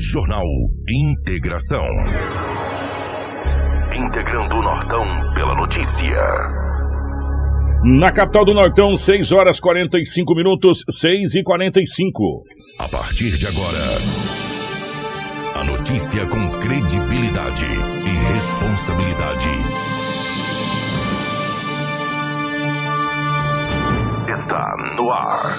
Jornal Integração. Integrando o Nortão pela notícia. Na capital do Nortão, 6 horas 45 minutos, 6 e 45. A partir de agora, a notícia com credibilidade e responsabilidade. Está no ar.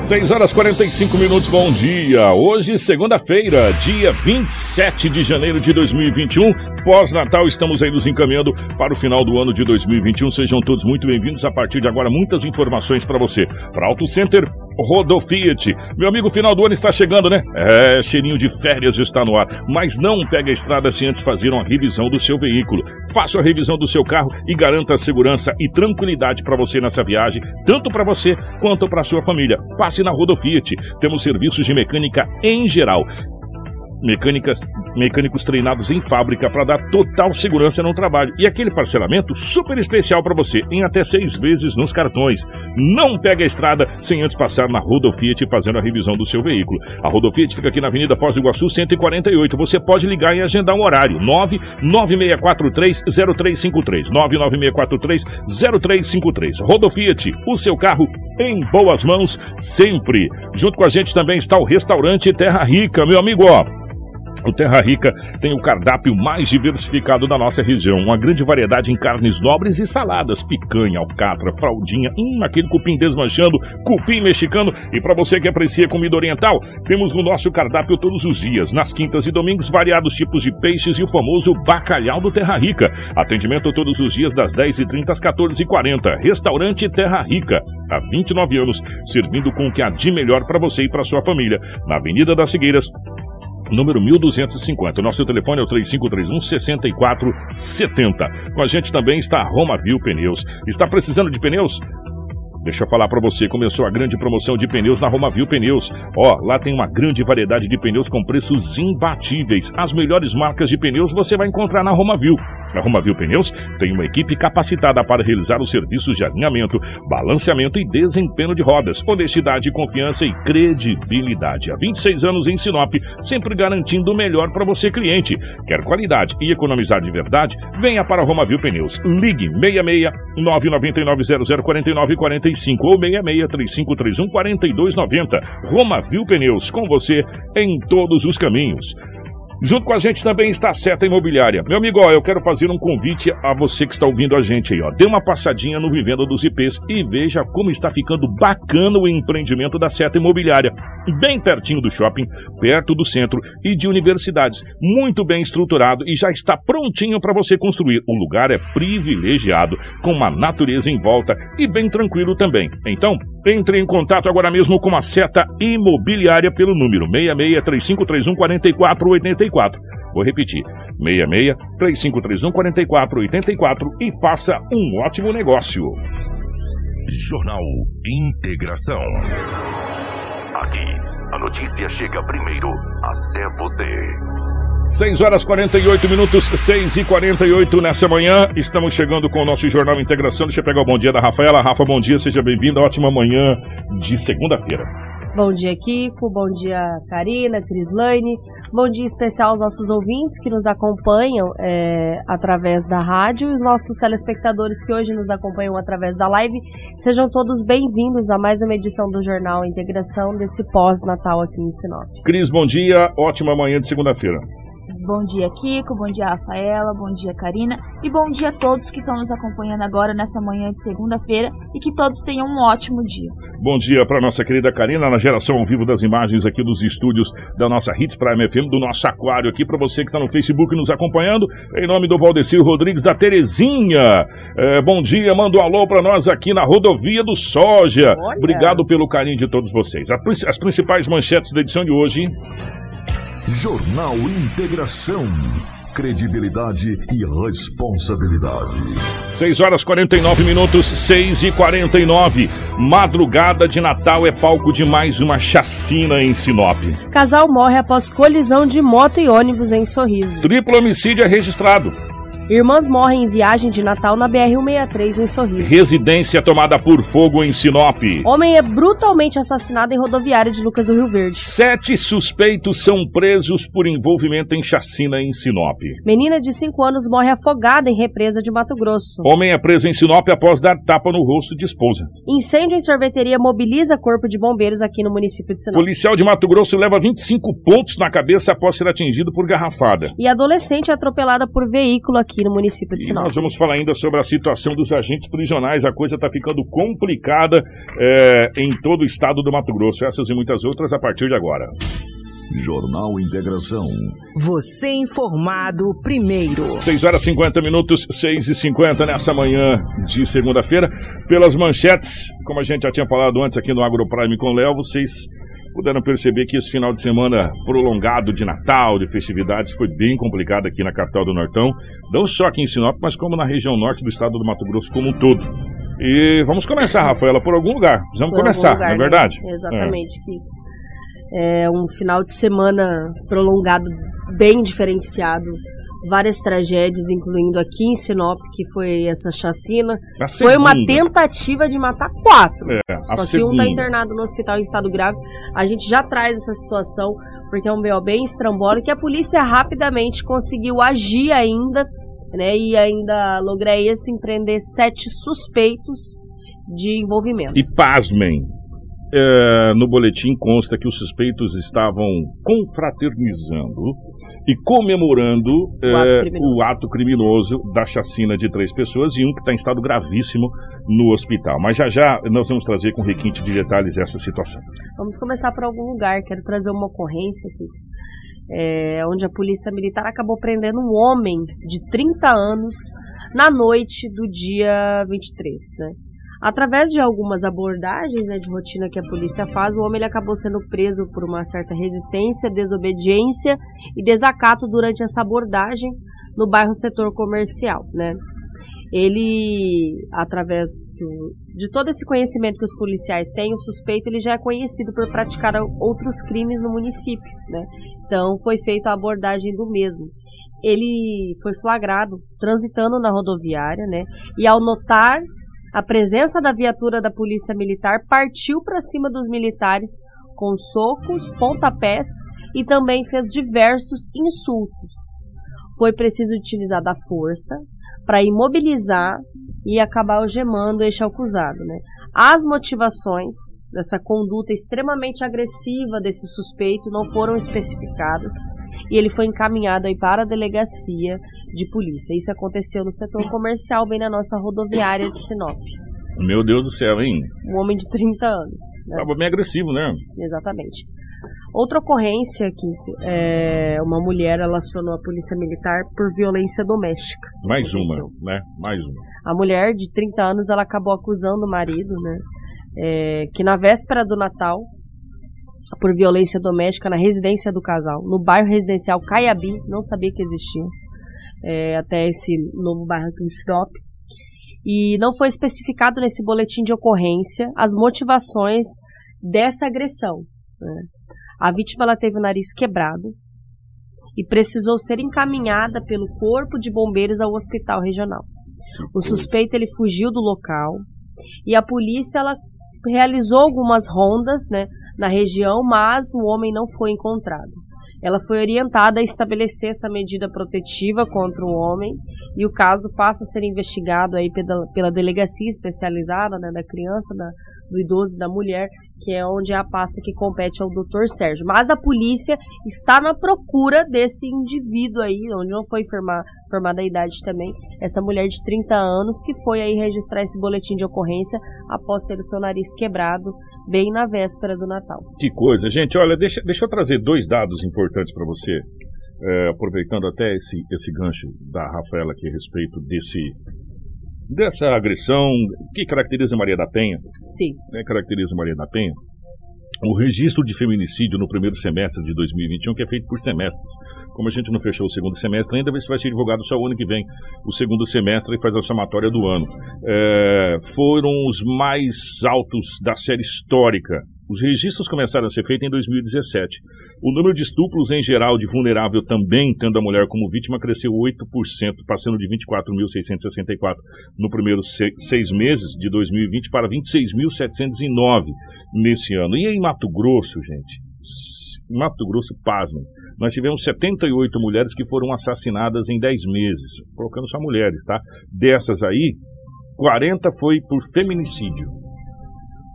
6 horas 45 minutos, bom dia. Hoje, segunda-feira, dia 27 de janeiro de 2021. Pós-Natal, estamos aí nos encaminhando para o final do ano de 2021. Sejam todos muito bem-vindos. A partir de agora, muitas informações para você. Para Auto Center, Rodofiat. Meu amigo, final do ano está chegando, né? É, cheirinho de férias está no ar. Mas não pegue a estrada sem antes fazer uma revisão do seu veículo. Faça a revisão do seu carro e garanta segurança e tranquilidade para você nessa viagem, tanto para você quanto para sua família. Passe na Rodofiat. Temos serviços de mecânica em geral mecânicas, mecânicos treinados em fábrica para dar total segurança no trabalho. E aquele parcelamento super especial para você, em até seis vezes nos cartões. Não pega a estrada sem antes passar na Rodofiat fazendo a revisão do seu veículo. A Rodofiat fica aqui na Avenida Foz do Iguaçu 148. Você pode ligar e agendar um horário. 996430353. 996430353. Rodofiat, o seu carro em boas mãos sempre. Junto com a gente também está o restaurante Terra Rica, meu amigo. O Terra Rica tem o cardápio mais diversificado da nossa região. Uma grande variedade em carnes nobres e saladas, picanha, alcatra, fraldinha, hum, aquele cupim desmanchando, cupim mexicano. E para você que aprecia comida oriental, temos no nosso cardápio todos os dias, nas quintas e domingos, variados tipos de peixes e o famoso bacalhau do Terra Rica. Atendimento todos os dias das 10h30 às 14h40. Restaurante Terra Rica. Há 29 anos, servindo com o que há de melhor para você e para sua família. Na Avenida das Figueiras, número 1250. Nosso telefone é o 3531 6470. Com a gente também está a Romavil Pneus. Está precisando de pneus? Deixa eu falar para você, começou a grande promoção de pneus na Romavil Pneus. Ó, lá tem uma grande variedade de pneus com preços imbatíveis. As melhores marcas de pneus você vai encontrar na Romavil. A Romavil Pneus tem uma equipe capacitada para realizar os serviços de alinhamento, balanceamento e desempenho de rodas. Honestidade, confiança e credibilidade. Há 26 anos em Sinop, sempre garantindo o melhor para você, cliente. Quer qualidade e economizar de verdade? Venha para a Romavil Pneus. Ligue 66 999 0049 45 ou 66 3531 4290. Romavil Pneus, com você em todos os caminhos. Junto com a gente também está a Seta Imobiliária. Meu amigo, ó, eu quero fazer um convite a você que está ouvindo a gente aí, ó. Dê uma passadinha no Vivenda dos IPs e veja como está ficando bacana o empreendimento da Seta Imobiliária. Bem pertinho do shopping, perto do centro e de universidades. Muito bem estruturado e já está prontinho para você construir. O lugar é privilegiado, com uma natureza em volta e bem tranquilo também. Então, entre em contato agora mesmo com a Seta Imobiliária pelo número 66 3531 4484. Vou repetir: 66 3531 4484 e faça um ótimo negócio. Jornal Integração. Aqui, a notícia chega primeiro até você. 6 horas 48 minutos, 6 e 48 nessa manhã. Estamos chegando com o nosso Jornal Integração. Deixa eu pegar o bom dia da Rafaela. Rafa, bom dia, seja bem-vinda. Ótima manhã de segunda-feira. Bom dia, Kiko. Bom dia, Karina, Crislaine. Bom dia especial aos nossos ouvintes que nos acompanham é, através da rádio e os nossos telespectadores que hoje nos acompanham através da live. Sejam todos bem-vindos a mais uma edição do Jornal Integração desse pós-Natal aqui em Sinop. Cris, bom dia. Ótima manhã de segunda-feira. Bom dia, Kiko. Bom dia, Rafaela. Bom dia, Karina. E bom dia a todos que estão nos acompanhando agora nessa manhã de segunda-feira e que todos tenham um ótimo dia. Bom dia para nossa querida Karina, na geração ao vivo das imagens aqui dos estúdios da nossa Hits Prime FM, do nosso aquário aqui, para você que está no Facebook nos acompanhando, em nome do Valdecir Rodrigues da Terezinha. É, bom dia, manda um alô para nós aqui na rodovia do Soja. Olha. Obrigado pelo carinho de todos vocês. As principais manchetes da edição de hoje. Jornal Integração. credibilidade e responsabilidade. 6 horas 49 minutos, 6 e 49. Madrugada de Natal é palco de mais uma chacina em Sinop. Casal morre após colisão de moto e ônibus em Sorriso. Triplo homicídio é registrado. Irmãs morrem em viagem de Natal na BR-163 em Sorriso. Residência tomada por fogo em Sinop. Homem é brutalmente assassinado em rodoviária de Lucas do Rio Verde. Sete suspeitos são presos por envolvimento em chacina em Sinop. Menina de 5 anos morre afogada em represa de Mato Grosso. Homem é preso em Sinop após dar tapa no rosto de esposa. Incêndio em sorveteria mobiliza corpo de bombeiros aqui no município de Sinop. Policial de Mato Grosso leva 25 pontos na cabeça após ser atingido por garrafada. E adolescente é atropelada por veículo aqui no município de E Sinop. nós vamos falar ainda sobre a situação dos agentes prisionais. A coisa está ficando complicada é, em todo o estado do Mato Grosso. Essas e muitas outras a partir de agora. Jornal Integração. Você informado primeiro. 6 horas e 50 minutos, 6 e 50 nessa manhã de segunda-feira. Pelas manchetes, como a gente já tinha falado antes aqui no AgroPrime com o Léo, vocês puderam perceber que esse final de semana prolongado de Natal, de festividades, foi bem complicado aqui na capital do Nortão. Não só aqui em Sinop, mas como na região norte do estado do Mato Grosso como um todo. E vamos começar, Rafaela, por algum lugar. Precisamos Por começar, lugar, não é né? verdade? Exatamente. Que é um final de semana prolongado, bem diferenciado. Várias tragédias, incluindo aqui em Sinop, que foi essa chacina. A Foi uma tentativa de matar quatro. É, Só que segunda. um tá internado no hospital em estado grave. A gente já traz essa situação, porque é um BO bem estrambólico, que a polícia rapidamente conseguiu agir ainda, né? E ainda lograr êxito em prender sete suspeitos de envolvimento. E pasmem, é, no boletim consta que os suspeitos estavam confraternizando e comemorando O ato é, criminoso. o ato criminoso da chacina de três pessoas e um que está em estado gravíssimo no hospital. Mas já já nós vamos trazer com requinte de detalhes essa situação. Vamos começar por algum lugar. Quero trazer uma ocorrência aqui. é, onde a polícia militar acabou prendendo um homem de 30 anos na noite do dia 23, né? Através de algumas abordagens né, de rotina que a polícia faz, o homem ele acabou sendo preso por uma certa resistência, desobediência e desacato durante essa abordagem no bairro setor comercial, né? Ele, através do- de todo esse conhecimento que os policiais têm, o suspeito ele já é conhecido por praticar outros crimes no município, né? Então foi feita a abordagem do mesmo. Ele foi flagrado transitando na rodoviária, né? E ao notar a presença da viatura da polícia militar, partiu para cima dos militares com socos, pontapés e também fez diversos insultos. Foi preciso utilizar da força para imobilizar e acabar algemando este acusado, né? As motivações dessa conduta extremamente agressiva desse suspeito não foram especificadas e ele foi encaminhado aí para a delegacia de polícia. Isso aconteceu no setor comercial, bem na nossa rodoviária de Sinop. Meu Deus do céu, hein? Um homem de 30 anos. né? Tava bem agressivo, né? Exatamente. Outra ocorrência aqui, é, uma mulher ela acionou a polícia militar por violência doméstica. Mais Aconteceu. uma, né? Mais uma. A mulher de 30 anos ela acabou acusando o marido, né, é, que na véspera do Natal, por violência doméstica na residência do casal, no bairro residencial Caiabi, não sabia que existia, é, até esse novo bairro aqui em Sinop. E não foi especificado nesse boletim de ocorrência as motivações dessa agressão. né. A vítima ela teve o nariz quebrado e precisou ser encaminhada pelo corpo de bombeiros ao hospital regional. O suspeito ele fugiu do local e a polícia ela realizou algumas rondas, né, na região, mas o homem não foi encontrado. Ela foi orientada a estabelecer essa medida protetiva contra o homem e o caso passa a ser investigado aí pela, pela delegacia especializada né, da criança, da, do idoso e da mulher, que é onde é a pasta que compete ao doutor Sérgio. Mas a polícia está na procura desse indivíduo aí, onde não foi firmar, formada a idade também, essa mulher de 30 anos que foi aí registrar esse boletim de ocorrência após ter o seu nariz quebrado bem na véspera do Natal. Que coisa, gente. Olha, deixa, deixa eu trazer dois dados importantes para você, é, aproveitando até esse, esse gancho da Rafaela aqui a respeito desse dessa agressão que caracteriza Maria da Penha, Sim. né, caracteriza Maria da Penha. o registro de feminicídio no primeiro semestre de 2021, que é feito por semestres. Como a gente não fechou o segundo semestre ainda, vai ser divulgado só o ano que vem, o segundo semestre, e faz a somatória do ano. É, foram os mais altos da série histórica os registros começaram a ser feitos em 2017. O número de estupros em geral de vulnerável também, tendo a mulher como vítima, cresceu 8%, passando de 24.664 no primeiro seis meses de 2020 para 26.709 nesse ano. E em Mato Grosso, gente? Mato Grosso, pasmem. Nós tivemos 78 mulheres que foram assassinadas em 10 meses, colocando só mulheres, tá? Dessas aí, 40 foi por feminicídio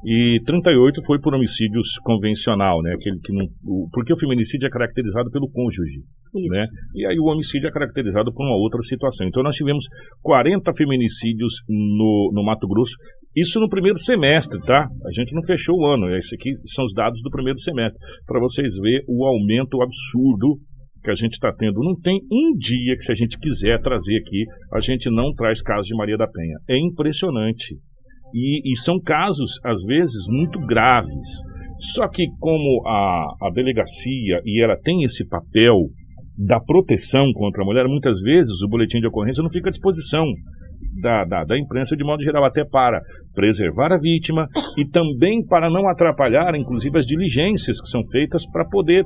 e 38 foi por homicídios convencional, né? Aquele que não, o, porque o feminicídio é caracterizado pelo cônjuge, Isso. né? E aí o homicídio é caracterizado por uma outra situação. Então nós tivemos 40 feminicídios no, no Mato Grosso, isso no primeiro semestre, tá? A gente não fechou o ano, esses aqui são os dados do primeiro semestre, para vocês verem o aumento absurdo que a gente está tendo. Não tem um dia que, se a gente quiser trazer aqui, a gente não traz casos de Maria da Penha. É impressionante. E, e são casos, às vezes, muito graves. Só que, como a, a delegacia e ela tem esse papel da proteção contra a mulher, muitas vezes o boletim de ocorrência não fica à disposição da, da, da, imprensa de modo geral, até para preservar a vítima e também para não atrapalhar, inclusive, as diligências que são feitas para poder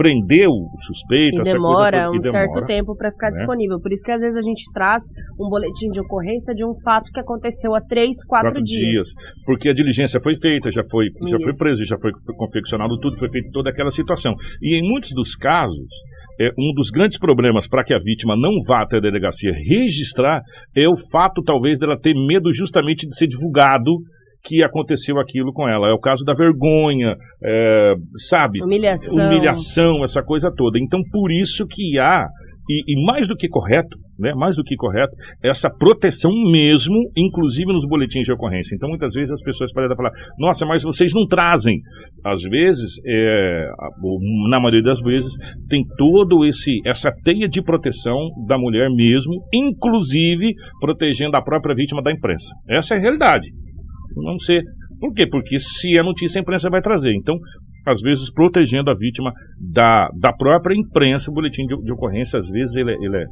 prender o suspeito. E demora um demora, certo tempo para ficar né? disponível. Por isso que às vezes a gente traz um boletim de ocorrência de um fato que aconteceu há três, quatro, quatro dias. dias. Porque a diligência foi feita, já foi, já foi preso, já foi, foi confeccionado tudo, foi feita toda aquela situação. E em muitos dos casos, é, um dos grandes problemas para que a vítima não vá até a delegacia registrar é o fato, talvez, dela ter medo justamente de ser divulgado que aconteceu aquilo com ela. É o caso da vergonha, é, sabe? Humilhação. Humilhação, essa coisa toda. Então, por isso que há, e, e, mais do que correto, né? Mais do que correto, essa proteção mesmo, inclusive nos boletins de ocorrência. Então, muitas vezes as pessoas podem falar, nossa, mas vocês não trazem. Às vezes, é, na maioria das vezes, tem todo esse essa teia de proteção da mulher mesmo, inclusive protegendo a própria vítima da imprensa. Essa é a realidade não ser. Por quê? Porque se é notícia, a imprensa vai trazer. Então, às vezes, protegendo a vítima da, da própria imprensa, o boletim de, de ocorrência, às vezes, ele, é, ele é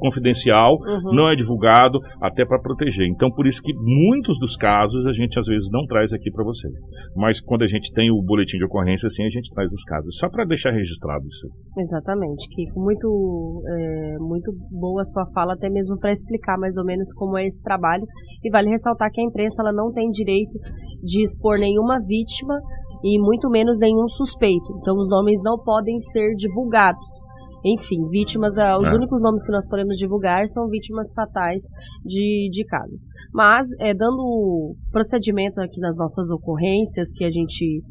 confidencial, uhum. não é divulgado, até para proteger. Então, por isso que muitos dos casos a gente às vezes não traz aqui para vocês. Mas quando a gente tem o boletim de ocorrência, assim, a gente traz os casos, só para deixar registrado isso. Exatamente, Kiko. Muito, é, muito boa a sua fala, até mesmo para explicar mais ou menos como é esse trabalho. E vale ressaltar que a imprensa ela não tem direito de expor nenhuma vítima e muito menos nenhum suspeito. Então, os nomes não podem ser divulgados. Enfim, vítimas, ah, os é. únicos nomes que nós podemos divulgar são vítimas fatais de, de casos. Mas, é, dando procedimento aqui nas nossas ocorrências que a gente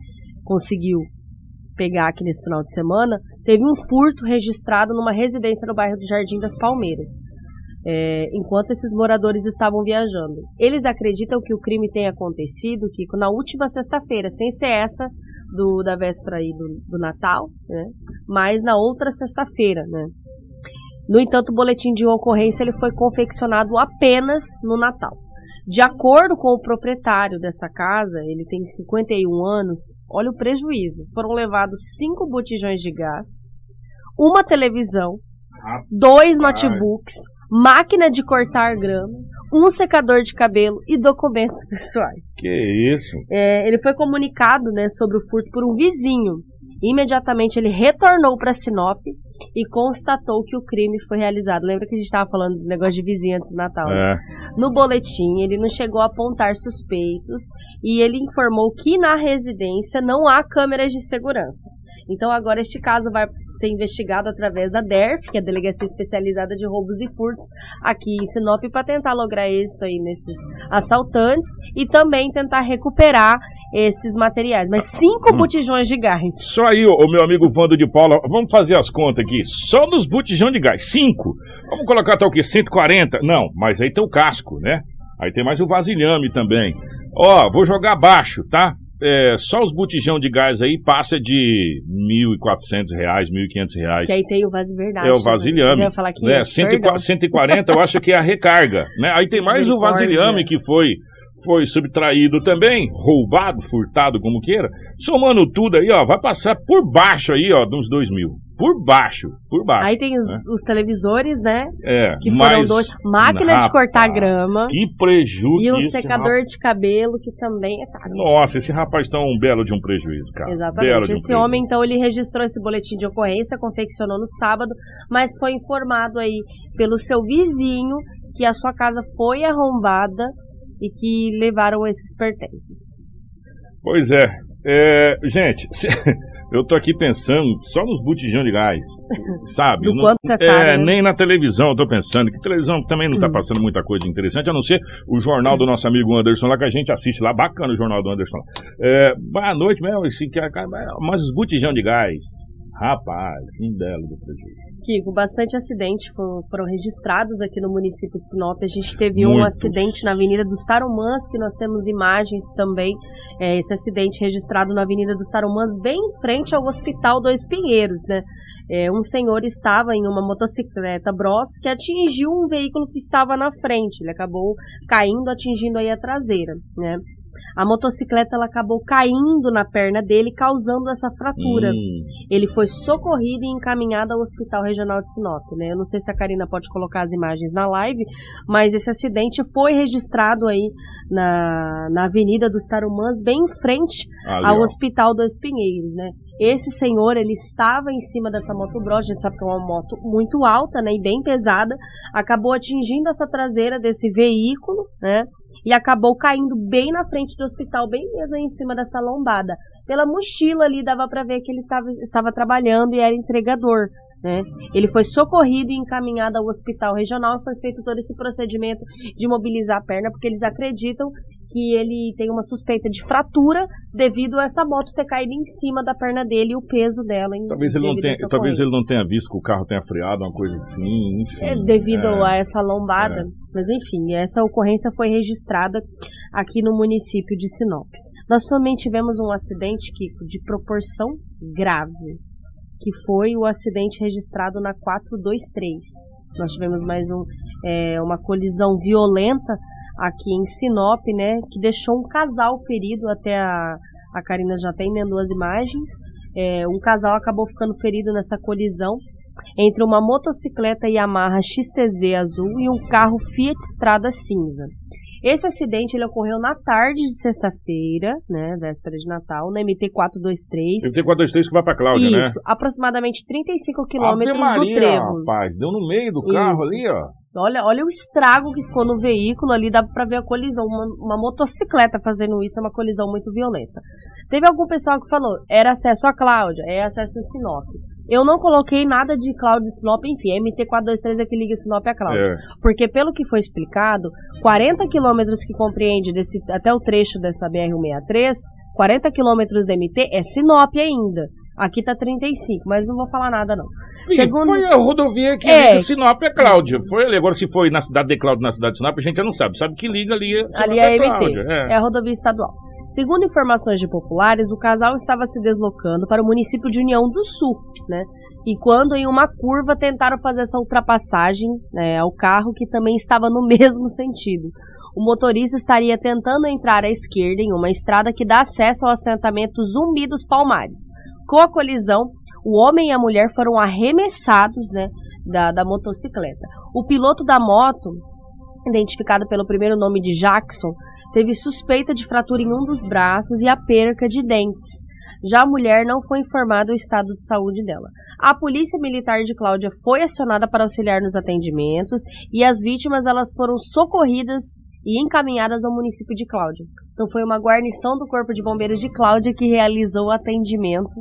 conseguiu pegar aqui nesse final de semana, teve um furto registrado numa residência no bairro do Jardim das Palmeiras. É, enquanto esses moradores estavam viajando. Eles acreditam que o crime tenha acontecido, que na última sexta-feira, sem ser essa do, da véspera aí do, do Natal, né? mas na outra sexta-feira. Né? No entanto, o boletim de ocorrência ele foi confeccionado apenas no Natal. De acordo com o proprietário dessa casa, ele tem 51 anos, olha o prejuízo. Foram levados cinco botijões de gás, uma televisão, dois notebooks, máquina de cortar grama, um secador de cabelo e documentos pessoais. Que isso? É, ele foi comunicado né, sobre o furto por um vizinho. Imediatamente ele retornou para Sinop e constatou que o crime foi realizado. Lembra que a gente estava falando do negócio de vizinho antes do Natal? É. No boletim, ele não chegou a apontar suspeitos e ele informou que na residência não há câmeras de segurança. Então agora este caso vai ser investigado através da DERF, que é a Delegacia Especializada de Roubos e Furtos, aqui em Sinop, para tentar lograr êxito aí nesses assaltantes e também tentar recuperar esses materiais. Mas cinco hum. botijões de gás. Só aí, o meu amigo Vando de Paula, vamos fazer as contas aqui. Só dos botijões de gás, cinco. Vamos colocar até o quê? 140? Não, mas aí tem o casco, né? Aí tem mais o vasilhame também. Ó, vou jogar abaixo, tá? É, só os botijão de gás aí passa de R$ 1.400, R$ 1.500. Que aí tem o vasilhame. É o vasilhame. Falar que né? 140, 140 eu acho que é a recarga. Né? Aí tem mais o vasilhame que foi foi subtraído também, roubado, furtado, como queira. Somando tudo aí, ó, vai passar por baixo aí, ó, de uns 2 mil. Por baixo, por baixo. Aí tem os, né? os televisores, né? É, Que foram mas, dois. Máquina de cortar grama. Que prejuízo. E um secador de cabelo, que também é caro. Nossa, esse rapaz tá um belo de um prejuízo, cara. Belo Exatamente. um Esse prejuízo. homem, então, ele registrou esse boletim de ocorrência, confeccionou no sábado, mas foi informado aí pelo seu vizinho que a sua casa foi arrombada e que levaram esses pertences. Pois é. É, gente, se- eu tô aqui pensando só nos botijão de gás, sabe? Do Não- quanto é caro, né? nem na televisão eu tô pensando, que televisão também não tá Hum. passando muita coisa interessante, a não ser o jornal do nosso amigo Anderson lá, que a gente assiste lá, bacana o jornal do Anderson lá. É, boa noite mesmo, esse, cara, mas os botijão de gás, rapaz, um belo do prejuízo. Kiko, bastante acidente foram, foram registrados aqui no município de Sinop. A gente teve um Muitos. acidente na Avenida dos Tarumãs, que nós temos imagens também. É, esse acidente registrado na Avenida dos Tarumãs, bem em frente ao Hospital Dois Pinheiros, né? É, um senhor estava em uma motocicleta Bros que atingiu um veículo que estava na frente. Ele acabou caindo, atingindo aí a traseira, né? A motocicleta ela acabou caindo na perna dele, causando essa fratura. Hum, Ele foi socorrido e encaminhado ao Hospital Regional de Sinop, né? Eu não sei se a Karina pode colocar as imagens na live, mas esse acidente foi registrado aí na, na Avenida dos Tarumãs, bem em frente ali, ao ó. Hospital dos Pinheiros, né? Esse senhor, ele estava em cima dessa moto Bros, a gente sabe que é uma moto muito alta, né, e bem pesada, acabou atingindo essa traseira desse veículo, né? E acabou caindo bem na frente do hospital, bem mesmo em cima dessa lombada. Pela mochila ali dava para ver que ele tava, estava trabalhando e era entregador, né? Ele foi socorrido e encaminhado ao hospital regional foi feito todo esse procedimento de mobilizar a perna, porque eles acreditam que ele tem uma suspeita de fratura devido a essa moto ter caído em cima da perna dele e o peso dela. Em, Talvez ele, não tenha, talvez ele não tenha visto que o carro tenha freado, uma coisa assim, enfim. É, devido É. a essa lombada. É. Mas enfim, essa ocorrência foi registrada aqui no município de Sinop. Nós também tivemos um acidente Kiko, de proporção grave, que foi o acidente registrado na 423. Nós tivemos mais um, é, uma colisão violenta aqui em Sinop, né, que deixou um casal ferido, até a, a Karina já até emendou as imagens. É, um casal acabou ficando ferido nessa colisão entre uma motocicleta Yamaha XTZ azul e um carro Fiat Strada cinza. Esse acidente ele ocorreu na tarde de sexta-feira, né, véspera de Natal, na MT-423. MT 423 que vai pra Cláudia, né? Isso, aproximadamente 35 Ave quilômetros do trevo. rapaz, deu no meio do carro Isso. ali, ó. Olha, olha o estrago que ficou no veículo ali, dá pra ver a colisão. Uma, uma motocicleta fazendo isso é uma colisão muito violenta. Teve algum pessoal que falou, era acesso a Cláudia, é acesso a Sinop. Eu não coloquei nada de Cláudia e Sinop, enfim, a MT-423 é que liga Sinop a Cláudia. É. Porque pelo que foi explicado, 40 quilômetros que compreende desse, até o trecho dessa BR-163, 40 quilômetros da MT é Sinop ainda. Aqui tá 35, mas não vou falar nada não. Filho, Segundo- Foi a rodovia que É. liga Sinop a Cláudia. Foi ali. Agora, se foi na cidade de Cláudia, na cidade de Sinop, a gente já não sabe. Sabe que liga ali Sinop Ali é a MT. É. é a rodovia estadual. Segundo informações de populares, o casal estava se deslocando para o município de União do Sul, né? E quando em uma curva tentaram fazer essa ultrapassagem né, ao carro que também estava no mesmo sentido. O motorista estaria tentando entrar à esquerda em uma estrada que dá acesso ao assentamento Zumbi dos Palmares. Com a colisão, o homem e a mulher foram arremessados né, da, da motocicleta. O piloto da moto, identificado pelo primeiro nome de Jackson, teve suspeita de fratura em um dos braços e a perca de dentes. Já a mulher não foi informada o estado de saúde dela. A polícia militar de Cláudia foi acionada para auxiliar nos atendimentos e as vítimas elas foram socorridas e encaminhadas ao município de Cláudia. Então foi uma guarnição do Corpo de Bombeiros de Cláudia que realizou o atendimento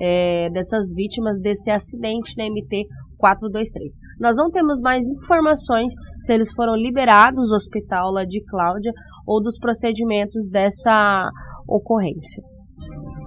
é, dessas vítimas desse acidente na MT 423. Nós não temos mais informações se eles foram liberados do hospital lá de Cláudia ou dos procedimentos dessa ocorrência.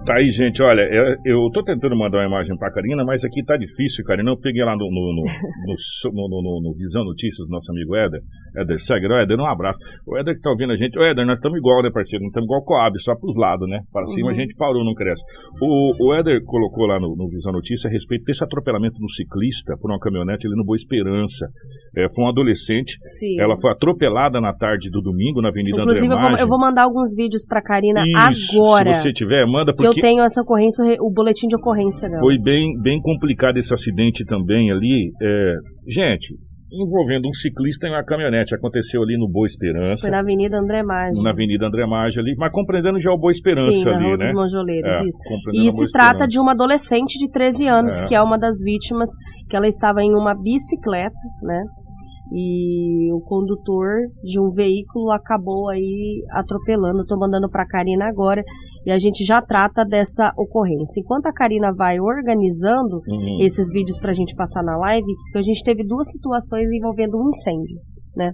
Tá aí, gente, olha, eu, eu tô tentando mandar uma imagem pra Karina, mas aqui tá difícil, Karina. Eu peguei lá no, no, no, no, no- Visão Notícias do nosso amigo Éder. Éder Seger, Éder, um abraço. O Éder que tá ouvindo a gente, o Éder, nós estamos igual, né, parceiro? Não estamos igual Coab, só pros lados, né? Para cima Uhum. a gente parou, não cresce. O, o Éder colocou lá no, no Visão Notícias a respeito desse atropelamento do ciclista por uma caminhonete ali no Boa Esperança. É, foi uma adolescente. Sim. Ela foi atropelada na tarde do domingo na Avenida Inclusive, André eu Maggi. eu vou mandar alguns vídeos pra Karina Isso, agora. Se você tiver, manda, Que eu porque tenho essa ocorrência, o boletim de ocorrência dela. foi bem, bem complicado esse acidente também ali. É, gente, envolvendo um ciclista e uma caminhonete. Aconteceu ali no Boa Esperança. Foi na Avenida André Maggi. na Avenida André Maggi ali, mas compreendendo já o Boa Esperança Sim, na ali, Rua né? dos Monjoleiros, É, isso. E se trata de uma adolescente de 13 anos, É. que é uma das vítimas, que ela estava em uma bicicleta, né? E o condutor de um veículo acabou aí atropelando. Estou mandando para a Karina agora e a gente já trata dessa ocorrência. Enquanto a Karina vai organizando Uhum. esses vídeos para a gente passar na live, a gente teve duas situações envolvendo incêndios, né?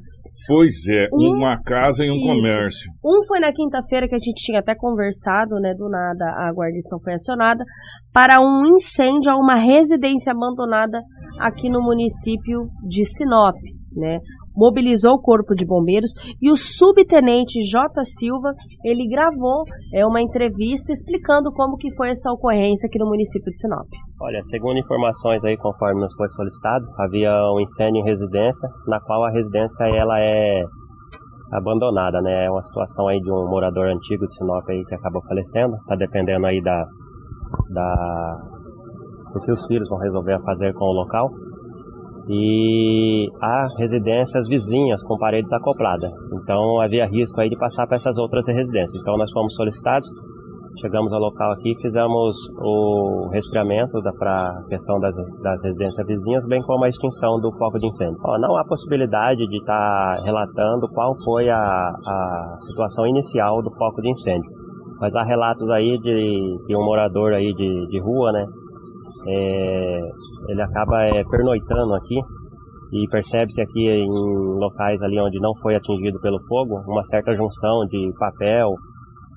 Pois é, Um- uma casa e um Isso. comércio. Um foi na quinta-feira que a gente tinha até conversado, né? Do nada a guarnição foi acionada para um incêndio a uma residência abandonada aqui no município de Sinop, né? Mobilizou o corpo de bombeiros e o subtenente J. Silva ele gravou é, uma entrevista explicando como que foi essa ocorrência aqui no município de Sinop. Olha, segundo informações aí, conforme nos foi solicitado, havia um incêndio em residência, na qual a residência ela é abandonada, né? É uma situação aí de um morador antigo de Sinop aí que acabou falecendo, tá dependendo aí da da do que os filhos vão resolver fazer com o local. E há residências vizinhas com paredes acopladas. Então havia risco aí de passar para essas outras residências. Então nós fomos solicitados Chegamos ao local aqui fizemos o resfriamento para a questão das, das residências vizinhas, bem como a extinção do foco de incêndio. Ó, não há possibilidade de estar relatando qual foi a, a situação inicial do foco de incêndio, mas há relatos aí de, de um morador aí de, de rua, né? É, ele acaba é, pernoitando aqui e percebe-se aqui em locais ali onde não foi atingido pelo fogo uma certa junção de papel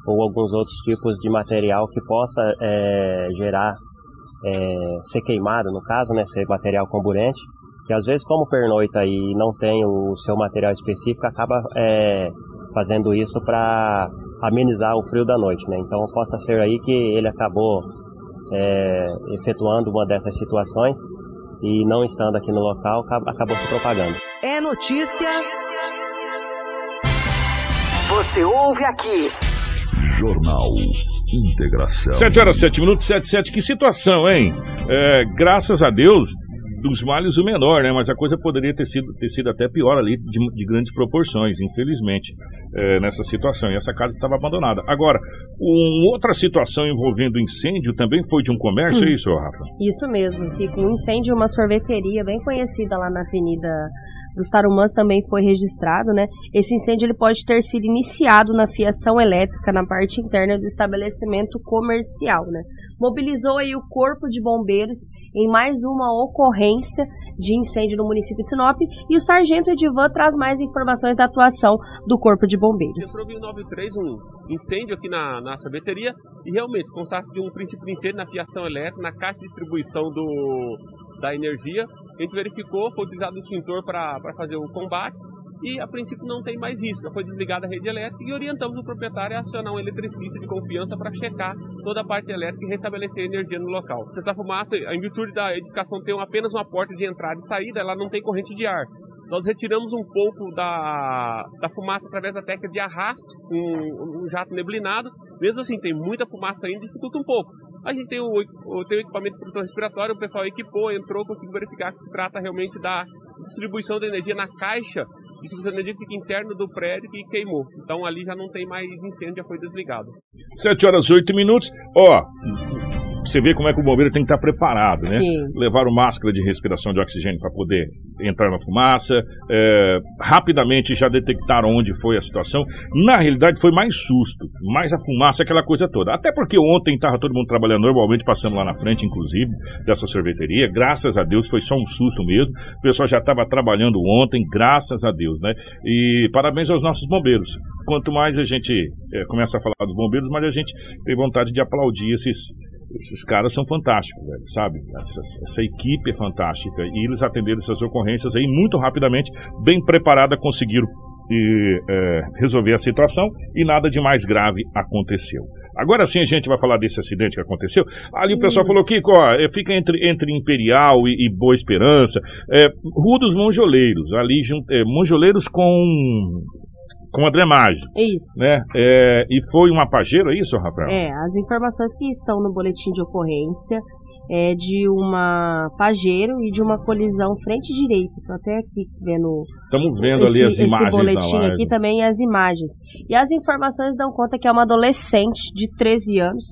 ou alguns outros tipos de material que possa é, gerar é, ser queimado no caso, né, ser material comburente, que às vezes como pernoita e não tem o seu material específico acaba é, fazendo isso para amenizar o frio da noite, né? Então possa ser aí que ele acabou é, efetuando uma dessas situações e não estando aqui no local acab- acabou se propagando. É notícia. Você ouve aqui. Jornal Integração. 7 horas, 7 minutos, 7, 7. Que situação, hein? É, graças a Deus, dos males o menor, né? Mas a coisa poderia ter sido, ter sido até pior ali, de, de grandes proporções, infelizmente, é, nessa situação. E essa casa estava abandonada. Agora, uma outra situação envolvendo incêndio também foi de um comércio, é isso, Rafa? Isso mesmo, com um incêndio uma sorveteria bem conhecida lá na Avenida dos Tarumãs também foi registrado, né? Esse incêndio ele pode ter sido iniciado na fiação elétrica na parte interna do estabelecimento comercial, né? Mobilizou aí o corpo de bombeiros em mais uma ocorrência de incêndio no município de Sinop e o sargento Edivan traz mais informações da atuação do corpo de bombeiros. Entrou em 93 um incêndio aqui na, na sorveteria e realmente constata de um princípio de incêndio na fiação elétrica, na caixa de distribuição do, da energia. A gente verificou, foi utilizado o extintor para fazer o combate e a princípio não tem mais risco. Já foi desligada a rede elétrica e orientamos o proprietário a acionar um eletricista de confiança para checar toda a parte elétrica e restabelecer a energia no local. Se essa fumaça, em virtude da edificação ter apenas uma porta de entrada e saída, ela não tem corrente de ar. Nós retiramos um pouco da, da fumaça através da técnica de arraste, com um, um jato neblinado. Mesmo assim, tem muita fumaça ainda, dificulta um pouco. A gente tem o, tem o equipamento de proteção respiratória, o pessoal equipou, entrou, conseguiu verificar que se trata realmente da distribuição da energia na caixa de distribuição de energia que fica interno do prédio que queimou. Então ali já não tem mais incêndio, já foi desligado. 7 horas 8 minutos. Ó, você vê como é que o bombeiro tem que estar preparado, né? Sim. Levaram máscara de respiração de oxigênio para poder entrar na fumaça. é, rapidamente já detectaram onde foi a situação. Na realidade, foi mais susto, mais a fumaça, aquela coisa toda. Até porque ontem estava todo mundo trabalhando normalmente, passando lá na frente, inclusive, dessa sorveteria. Graças a Deus, foi só um susto mesmo. O pessoal já estava trabalhando ontem, graças a Deus, né? E parabéns aos nossos bombeiros. Quanto mais a gente é, começa a falar dos bombeiros, mais a gente tem vontade de aplaudir esses esses caras são fantásticos, velho, sabe? Essa, essa equipe é fantástica. E eles atenderam essas ocorrências aí muito rapidamente, bem preparada, conseguiram e, é, resolver a situação e nada de mais grave aconteceu. Agora sim a gente vai falar desse acidente que aconteceu. Ali o pessoal Isso. falou, Kiko, ó, é, fica entre, entre Imperial e, e Boa Esperança. É, Rua dos Monjoleiros, ali, é, Monjoleiros com, com a drenagem, Isso. né? É, e foi uma pajeira, é isso, Rafael? É, as informações que estão no boletim de ocorrência é de uma Pajero e de uma colisão frente direita. Tô até aqui vendo Estamos vendo esse, ali as esse imagens boletim na live. aqui também e as imagens. E as informações dão conta que é uma adolescente de 13 anos,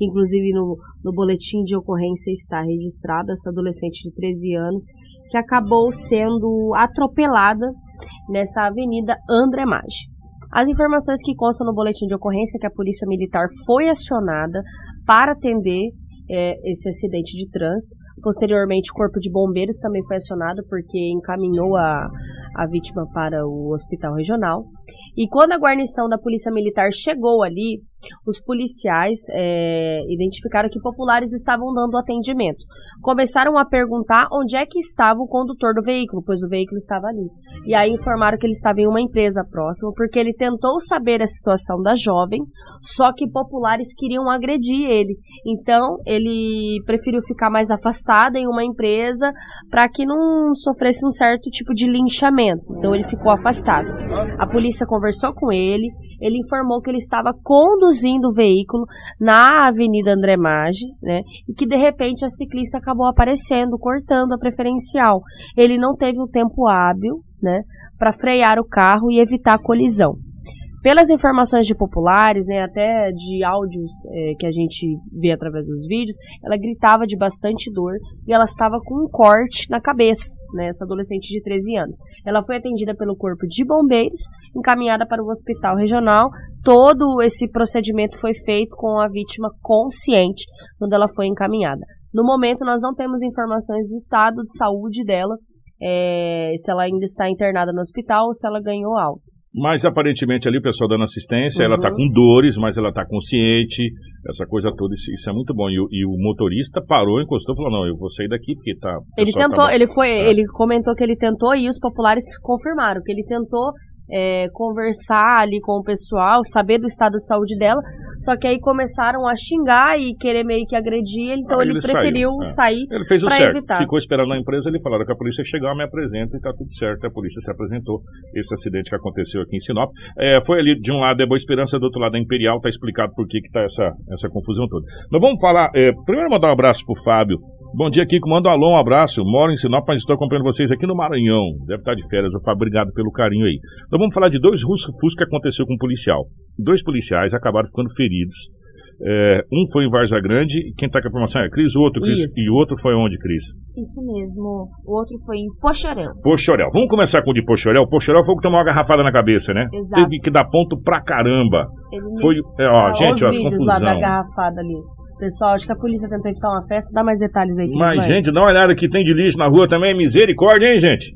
inclusive no, no boletim de ocorrência está registrada essa adolescente de 13 anos, que acabou sendo atropelada nessa avenida André Maggi. As informações que constam no boletim de ocorrência é que a polícia militar foi acionada para atender é, esse acidente de trânsito. Posteriormente, o Corpo de Bombeiros também foi acionado porque encaminhou a, a vítima para o hospital regional. E quando a guarnição da Polícia Militar chegou ali, os policiais é, identificaram que populares estavam dando atendimento. Começaram a perguntar onde é que estava o condutor do veículo, pois o veículo estava ali. E aí informaram que ele estava em uma empresa próxima, porque ele tentou saber a situação da jovem, só que populares queriam agredir ele. Então, ele preferiu ficar mais afastado em uma empresa para que não sofresse um certo tipo de linchamento. Então, ele ficou afastado. A polícia conversou com ele, ele informou que ele estava conduzindo o veículo na Avenida André Maggi, né? E que de repente a ciclista acabou aparecendo, cortando a preferencial. Ele não teve o tempo hábil, né, para frear o carro e evitar a colisão. Pelas informações de populares, né, até de áudios eh, que a gente vê através dos vídeos, ela gritava de bastante dor e ela estava com um corte na cabeça, né, essa adolescente de 13 anos. Ela foi atendida pelo corpo de bombeiros, encaminhada para o hospital regional. Todo esse procedimento foi feito com a vítima consciente quando ela foi encaminhada. No momento, nós não temos informações do estado de saúde dela, eh, se ela ainda está internada no hospital ou se ela ganhou alta. Mas aparentemente ali o pessoal dando assistência, ela Uhum. tá com dores, mas ela tá consciente, essa coisa toda, isso, é muito bom. E, o- e o motorista parou, encostou e falou: Não, eu vou sair daqui porque tá. Ele pessoal tentou, tá- ele foi, É. ele comentou que ele tentou e os populares confirmaram que ele tentou é, conversar ali com o pessoal, saber do estado de saúde dela, só que aí começaram a xingar e querer meio que agredir então Aí ele, ele preferiu saiu, é. sair. Ele fez o certo, evitar. ficou esperando na empresa, ele falaram que a polícia chegar, me apresenta e tá tudo certo. A polícia se apresentou. Esse acidente que aconteceu aqui em Sinop. É, foi ali, de um lado é Boa Esperança, do outro lado é Imperial, tá explicado por que que tá essa, essa confusão toda. Nós vamos falar, é, primeiro mandar um abraço pro Fábio. Bom dia, Kiko. Manda um alô, um abraço. Moro em Sinop, mas estou acompanhando vocês aqui no Maranhão. Deve estar de férias. Obrigado pelo carinho aí. Nós vamos falar de dois Fusca que aconteceu com um policial. Dois policiais acabaram ficando feridos. É, um foi em Varza Grande, quem tá com a informação é Cris, o outro, Cris. Isso. E o outro foi onde, Cris? Isso mesmo. O outro foi em Poxorel. Poxorel. Vamos começar com o de Poxorel. Poxorel foi o que tomou uma garrafada na cabeça, né? Exato. Teve que dar ponto pra caramba. Ele Foi, é, ó, gente, ó, as vídeos lá da confusão. garrafada ali. Pessoal, acho que a polícia tentou evitar uma festa. Dá mais detalhes aí, Mas, vai. gente, dá uma olhada que tem de lixo na rua também. Misericórdia, hein, gente?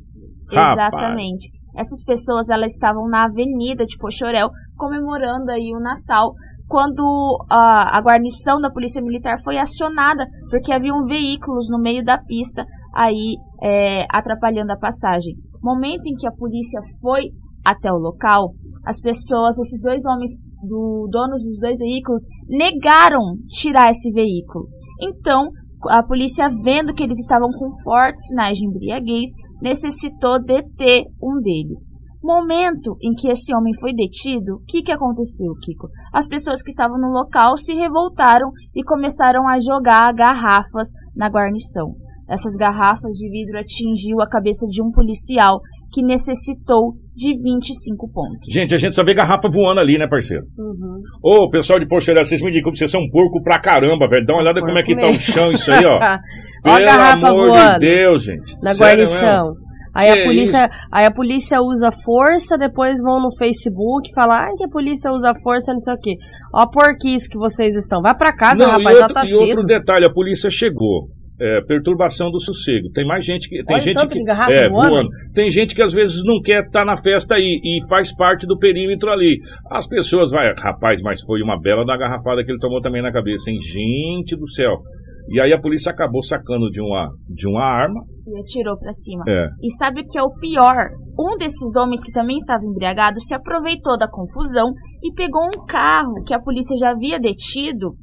Rapaz. Exatamente. Essas pessoas elas estavam na avenida de Poxorel comemorando aí o Natal quando a, a guarnição da polícia militar foi acionada porque haviam veículos no meio da pista aí é, atrapalhando a passagem. Momento em que a polícia foi até o local, as pessoas, esses dois homens do donos dos dois veículos negaram tirar esse veículo. Então a polícia vendo que eles estavam com fortes sinais de embriaguez necessitou deter um deles. Momento em que esse homem foi detido, o que, que aconteceu, Kiko? As pessoas que estavam no local se revoltaram e começaram a jogar garrafas na guarnição. Essas garrafas de vidro atingiu a cabeça de um policial que necessitou de 25 pontos. Gente, a gente só vê garrafa voando ali, né, parceiro? Uhum. Ô, pessoal de Poxorel, vocês me digam que vocês são um porco pra caramba, velho. Dá uma olhada como é que tá o chão, isso aí, ó. Ó a Pelo garrafa amor voando de Deus, gente. na Sério guarnição. mesmo? Aí Que a, polícia, aí a polícia usa força, depois vão no Facebook falar ah, que a polícia usa força, não sei o quê. Ó a porquice que vocês estão. Vai pra casa, Não, rapaz, e já outro, tá e cedo. outro detalhe, a polícia chegou. É, perturbação do sossego. Tem mais gente que. Tem Olha gente que. é, voando. Tem gente que às vezes não quer estar na festa aí e faz parte do perímetro ali. As pessoas vai, rapaz, mas foi uma bela da garrafada que ele tomou também na cabeça, hein? Gente do céu. E aí a polícia acabou sacando de uma, de uma arma. E atirou pra cima. É. E sabe o que é o pior? Um desses homens que também estava embriagado se aproveitou da confusão e pegou um carro que a polícia já havia detido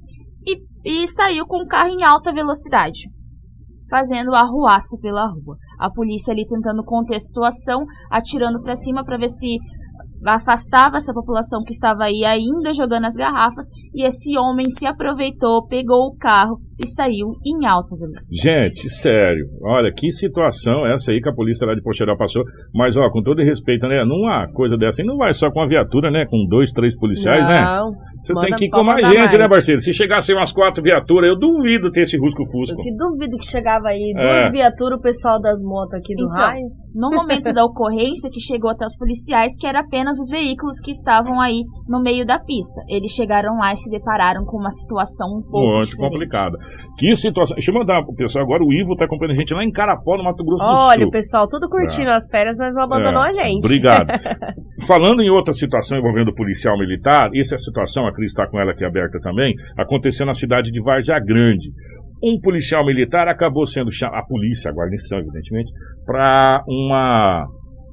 e, e saiu com o carro em alta velocidade, fazendo arruaça pela rua. A polícia ali tentando conter a situação, atirando pra cima pra ver se afastava essa população que estava aí ainda jogando as garrafas e esse homem se aproveitou, pegou o carro e saiu em alta velocidade. Gente, sério, olha que situação essa aí que a polícia lá de Poxeral passou. Mas, ó, com todo respeito, né? Numa coisa dessa aí não vai só com a viatura, né? Com dois, três policiais, né? Não. Você manda tem que ir com mais gente, né, mais. parceiro? Se chegasse umas quatro viaturas, eu duvido ter esse Rusco Fusco. Eu que duvido que chegava aí É. duas viaturas, o pessoal das motos aqui do Então, raio. No momento da ocorrência, que chegou até os policiais, que era apenas os veículos que estavam aí no meio da pista. Eles chegaram lá e se depararam com uma situação um pouco Muito complicada. Que situação. Deixa eu mandar pro pessoal agora. O Ivo tá acompanhando a gente lá em Carapó, no Mato Grosso do Olha, Sul. o pessoal tudo curtindo as férias, mas não abandonou É, a gente. Obrigado. Falando em outra situação envolvendo policial militar, essa situação, a Cris está com ela aqui aberta também, aconteceu na cidade de Várzea Grande. Um policial militar acabou sendo chamado, a polícia, a guarnição, evidentemente, para uma,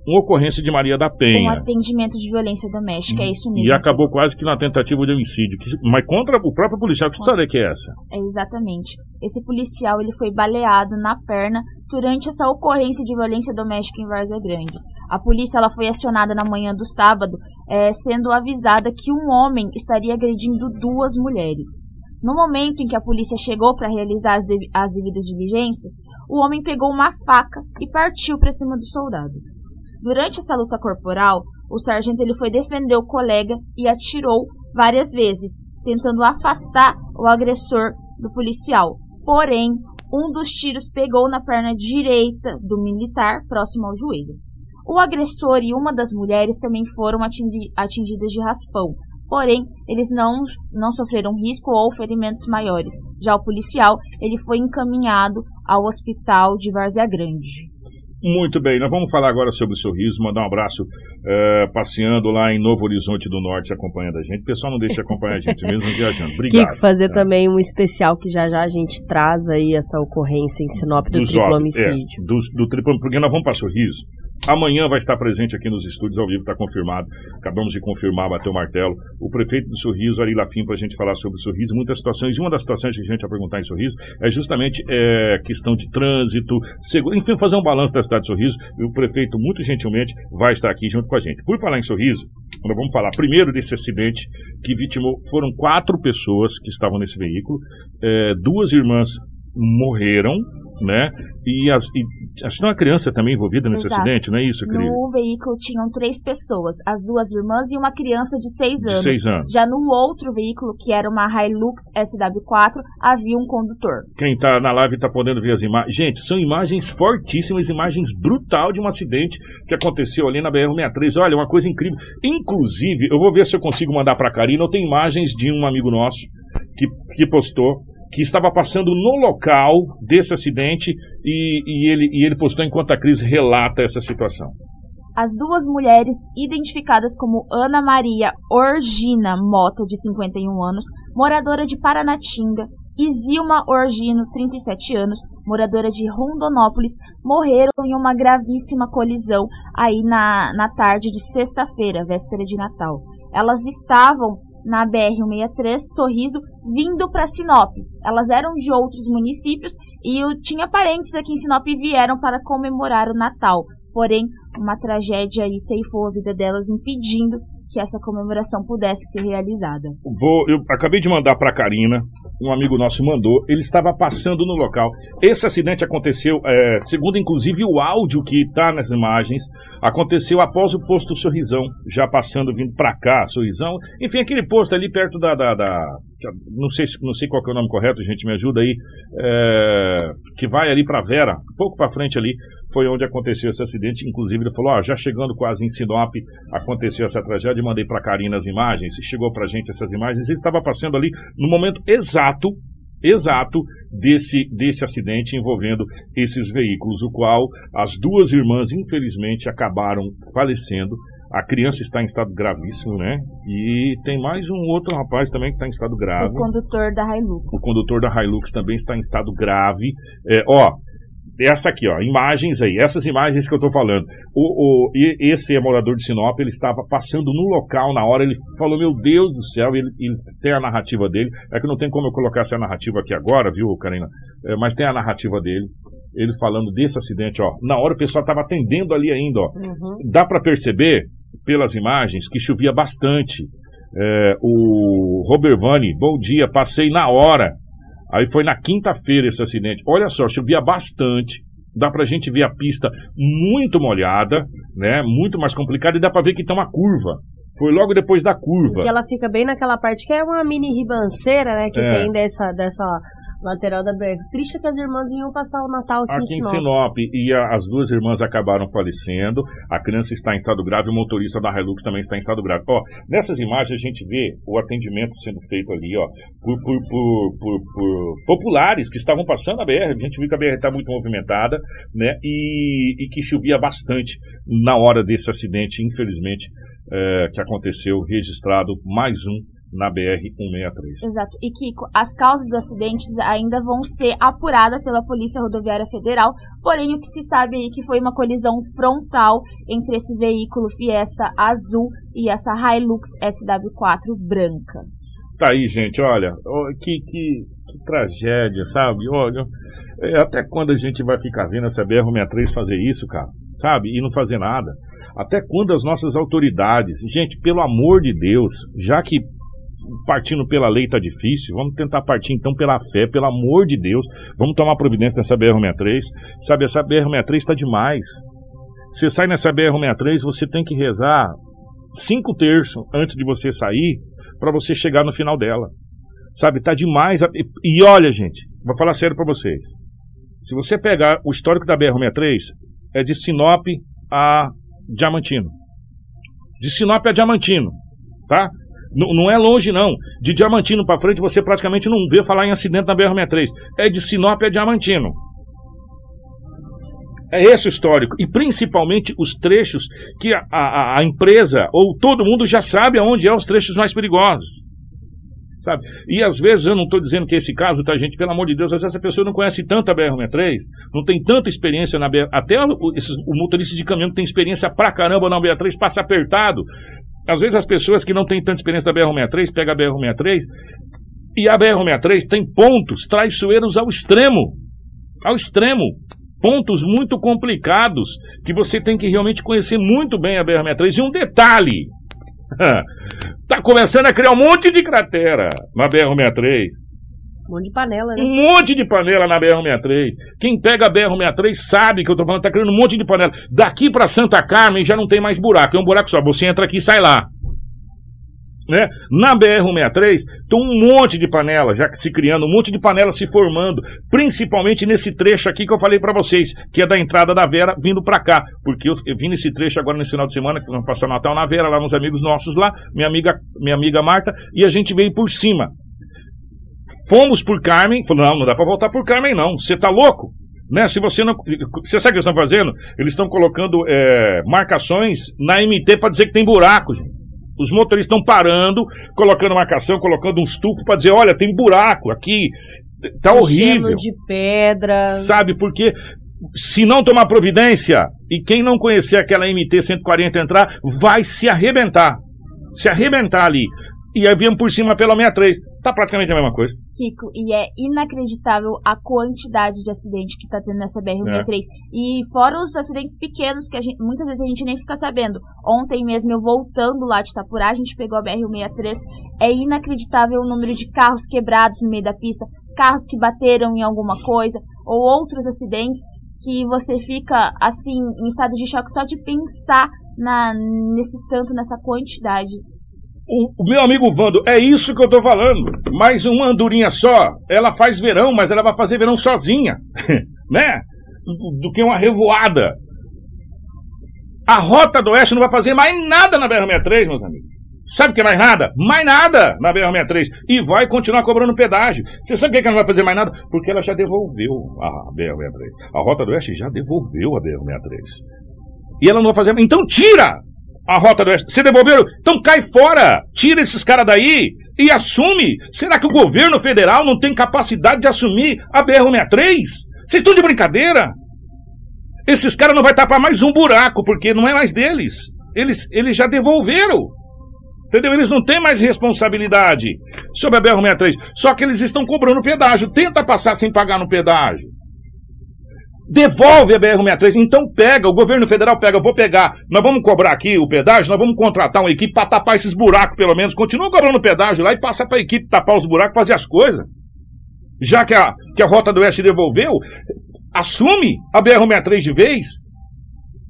uma ocorrência de Maria da Penha. atendimento de violência doméstica, é isso mesmo. E acabou quase que na tentativa de homicídio. Que- mas contra o próprio policial. Que história que é essa? É, exatamente. Esse policial ele foi baleado na perna durante essa ocorrência de violência doméstica em Várzea Grande. A polícia ela foi acionada na manhã do sábado, eh, sendo avisada que um homem estaria agredindo duas mulheres. No momento em que a polícia chegou para realizar as, as devidas diligências, o homem pegou uma faca e partiu para cima do soldado. Durante essa luta corporal, o sargento ele foi defender o colega e atirou várias vezes, tentando afastar o agressor do policial. Porém, um dos tiros pegou na perna direita do militar, próximo ao joelho. O agressor e uma das mulheres também foram atingi- atingidas de raspão. Porém, eles não, não sofreram risco ou ferimentos maiores. Já o policial, ele foi encaminhado ao hospital de Várzea Grande. Muito bem, nós vamos falar agora sobre o sorriso, mandar um abraço eh, passeando lá em Novo Horizonte do Norte acompanhando a gente. O pessoal não deixa de acompanhar a gente mesmo viajando. Obrigado. Kiko, fazer Tá. também um especial que já já a gente traz aí essa ocorrência em Sinop do Dos triplo óbitos, é, homicídio. do, do triplo, porque nós vamos para Sorriso. Amanhã vai estar presente aqui nos estúdios ao vivo, está confirmado. Acabamos de confirmar, bateu o martelo. O prefeito do Sorriso, Ari Lafim, para a gente falar sobre o Sorriso. Muitas situações, e uma das situações que a gente vai perguntar em Sorriso é justamente é, questão de trânsito, seguro, enfim, fazer um balanço da cidade de Sorriso. E o prefeito, muito gentilmente, vai estar aqui junto com a gente. Por falar em Sorriso, nós vamos falar primeiro desse acidente que vitimou. Foram quatro pessoas que estavam nesse veículo, é, duas irmãs morreram, né? E, as, e acho que tem uma criança também envolvida nesse Exato. acidente, não é isso, querido? No veículo tinham três pessoas, as duas irmãs e uma criança de seis De anos. seis anos. Já no outro veículo, que era uma Hilux SW4, havia um condutor. Quem tá na live tá podendo ver as imagens. Gente, são imagens fortíssimas, imagens brutal de um acidente que aconteceu ali na BR-63. Olha, uma coisa incrível. Inclusive, eu vou ver se eu consigo mandar pra Karina. Eu tenho imagens de um amigo nosso que, que postou que estava passando no local desse acidente e, e ele, e ele postou enquanto a Cris relata essa situação. As duas mulheres, identificadas como Ana Maria Orgina Mota, de 51 anos, moradora de Paranatinga, e Zilma Orgino, 37 anos, moradora de Rondonópolis, morreram em uma gravíssima colisão aí na, na tarde de sexta-feira, véspera de Natal. Elas estavam na BR-163, Sorriso, vindo para Sinop. Elas eram de outros municípios e eu tinha parentes aqui em Sinop e vieram para comemorar o Natal. Porém, uma tragédia aí ceifou a vida delas, impedindo que essa comemoração pudesse ser realizada. Vou, eu acabei de mandar para Karina, um amigo nosso mandou, ele estava passando no local. Esse acidente aconteceu, é, segundo inclusive o áudio que está nas imagens, aconteceu após o posto Sorrisão, já passando, vindo para cá, Sorrisão. Enfim, aquele posto ali perto da. da, da- não, sei, se- não sei qual é o nome correto, gente, me ajuda aí. é, que vai ali para Vera, pouco para frente ali, foi onde aconteceu esse acidente. Inclusive, ele falou: ó, já chegando quase em Sinop, aconteceu essa tragédia. Mandei para Karina as imagens, chegou para gente essas imagens. Ele estava passando ali no momento exato, exato desse, desse acidente envolvendo esses veículos, o qual as duas irmãs, infelizmente, acabaram falecendo. A criança está em estado gravíssimo, né? E tem mais um outro rapaz também que está em estado grave. O condutor da Hilux. O condutor da Hilux também está em estado grave. É, ó, essa aqui, ó, imagens aí, essas imagens que eu tô falando. O, o, esse é morador de Sinop, ele estava passando no local na hora, ele falou, meu Deus do céu, ele, ele tem a narrativa dele. É que não tem como eu colocar essa narrativa aqui agora, viu, Karina? É, mas tem a narrativa dele. Ele falando desse acidente, ó. Na hora o pessoal estava atendendo ali ainda, ó. Uhum. Dá para perceber pelas imagens que chovia bastante. É, o Robert Vani, bom dia, passei na hora. Aí foi na quinta-feira esse acidente. Olha só, chovia bastante. Dá pra gente ver a pista muito molhada, né? Muito mais complicada e dá pra ver que tem uma curva. Foi logo depois da curva. E ela fica bem naquela parte que é uma mini ribanceira, né? Que É. tem dessa, dessa lateral da BR. Triste que as irmãs iam passar o Natal aqui, Aqui em Sinop, e a- as duas irmãs acabaram falecendo. A criança está em estado grave, o motorista da Hilux também está em estado grave. Ó, nessas imagens a gente vê o atendimento sendo feito ali, ó, por, por- por- por- por populares que estavam passando a BR. A gente viu que a BR está muito movimentada, né? E, e que chovia bastante na hora desse acidente, infelizmente, é, que aconteceu, registrado mais um na BR-163. Exato. E Kiko, as causas dos acidentes ainda vão ser apuradas pela Polícia Rodoviária Federal, porém o que se sabe aí que foi uma colisão frontal entre esse veículo Fiesta azul e essa Hilux SW4 branca. Tá aí, gente, olha, que, que, que tragédia, sabe? Olha, é, até quando a gente vai ficar vendo essa BR-63 fazer isso, cara, sabe? E não fazer nada. Até quando as nossas autoridades, gente, pelo amor de Deus, já que partindo pela lei tá difícil, vamos tentar partir então pela fé, pelo amor de Deus, vamos tomar providência nessa BR-63, sabe? Essa BR-63 está demais. Você sai nessa BR-63, você tem que rezar cinco terços antes de você sair para você chegar no final dela. Sabe, tá demais. E, e olha, gente, vou falar sério para vocês. Se você pegar o histórico da BR-63, é de Sinop a Diamantino. De Sinop a Diamantino, tá? N- não é longe, não. De Diamantino para frente, você praticamente não vê falar em acidente na BR-63. É de Sinop a Diamantino. É esse o histórico. E principalmente os trechos que a, a, a empresa ou todo mundo já sabe aonde é os trechos mais perigosos. Sabe? E às vezes eu não estou dizendo que é esse caso, tá, gente? Pelo amor de Deus, às vezes essa pessoa não conhece tanto a BR-63, não tem tanta experiência na BR. Até o, esses, o motorista de caminhão que tem experiência pra caramba na BR-3 passa apertado. Às vezes as pessoas que não têm tanta experiência da BR-63 pegam a BR-63 e a BR-63 tem pontos traiçoeiros ao extremo. Ao extremo. Pontos muito complicados que você tem que realmente conhecer muito bem a BR-63. E um detalhe: tá começando a criar um monte de cratera na BR-63. Um monte de panela, né? Um monte de panela na BR-63. Quem pega a BR-63 sabe que eu tô falando, tá criando um monte de panela. Daqui pra Santa Carmen já não tem mais buraco, é um buraco só. Você entra aqui e sai lá. Né? Na BR-163 tem um monte de panela já se criando, um monte de panela se formando, principalmente nesse trecho aqui que eu falei pra vocês, que é da entrada da Vera vindo pra cá, porque eu, eu vim nesse trecho agora nesse final de semana, que vamos passar Natal na Vera, lá nos amigos nossos lá, minha amiga, minha amiga Marta, e a gente veio por cima. Fomos por Carmen, falou, não, não dá pra voltar por Carmen não, você tá louco? Né? Se você não. Você sabe o que eles estão fazendo? Eles estão colocando é, marcações na MT pra dizer que tem buraco, gente. Os motoristas estão parando, colocando marcação, colocando uns tufos para dizer, olha, tem buraco aqui, tá horrível. Gelo de pedra. Sabe por quê? Se não tomar providência, e quem não conhecer aquela MT 140 entrar, vai se arrebentar. Se arrebentar ali. E aí viemos por cima pela 63. Tá praticamente a mesma coisa. Kiko, e é inacreditável a quantidade de acidente que tá tendo nessa BR-163. E fora os acidentes pequenos, que a gente- muitas vezes a gente nem fica sabendo. Ontem mesmo, eu voltando lá de Itapurá, a gente pegou a BR-163. É inacreditável o número de carros quebrados no meio da pista, carros que bateram em alguma coisa, ou outros acidentes que você fica, assim, em estado de choque só de pensar na, nesse tanto, nessa quantidade. O, o meu amigo Vando, é isso que eu tô falando. Mais uma andorinha só, ela faz verão, mas ela vai fazer verão sozinha, né? Do, do que uma revoada. A Rota do Oeste não vai fazer mais nada na BR-63, meus amigos. Sabe o que é mais nada? Mais nada na BR-63. E vai continuar cobrando pedágio. Você sabe por que que ela não vai fazer mais nada? Porque ela já devolveu a BR-63. A Rota do Oeste já devolveu a BR-63. E ela não vai fazer. Então tira! A Rota do Oeste. Você devolveram? Então cai fora! Tira esses caras daí e assume. Será que o governo federal não tem capacidade de assumir a BR-63? Vocês estão de brincadeira? Esses caras não vai tapar mais um buraco, porque não é mais deles. Eles, eles já devolveram. Entendeu? Eles não têm mais responsabilidade sobre a BR-63. Só que eles estão cobrando pedágio. Tenta passar sem pagar no pedágio. Devolve a BR-63. Então pega, o governo federal pega, eu vou pegar. Nós vamos cobrar aqui o pedágio, nós vamos contratar uma equipe para tapar esses buracos, pelo menos. Continua cobrando pedágio lá e passa para a equipe tapar os buracos, fazer as coisas. Já que a, que a Rota do Oeste devolveu, assume a BR-63 de vez.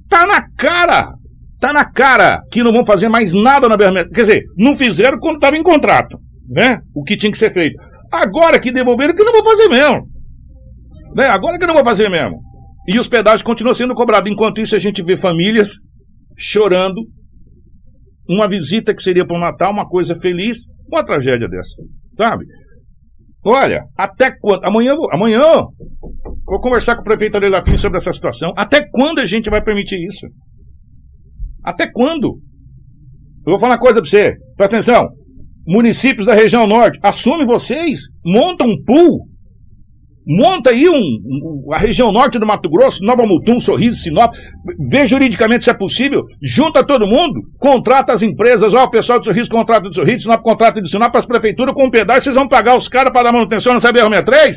Tá na cara Tá na cara que não vão fazer mais nada na BR. Quer dizer, não fizeram quando estava em contrato, né? O que tinha que ser feito. Agora que devolveram, que não vou fazer mesmo. Né? Agora que não vou fazer mesmo. E os pedágios continuam sendo cobrados. Enquanto isso, a gente vê famílias chorando. Uma visita que seria para o Natal, uma coisa feliz, uma tragédia dessa, sabe? Olha, até quando. Amanhã, amanhã vou conversar com o prefeito Adelafim sobre essa situação. Até quando a gente vai permitir isso? Até quando? Eu vou falar uma coisa para você, presta atenção. Municípios da região norte, assume vocês, monta um pool, monta aí um, um, a região norte do Mato Grosso, Nova Mutum, Sorriso, Sinop, vê juridicamente se é possível, junta todo mundo, contrata as empresas, ó, o pessoal do Sorriso contrata do Sorriso, Sinop contrata de Sinop, as prefeituras com um pedaço, vocês vão pagar os caras para dar manutenção na CBR-63?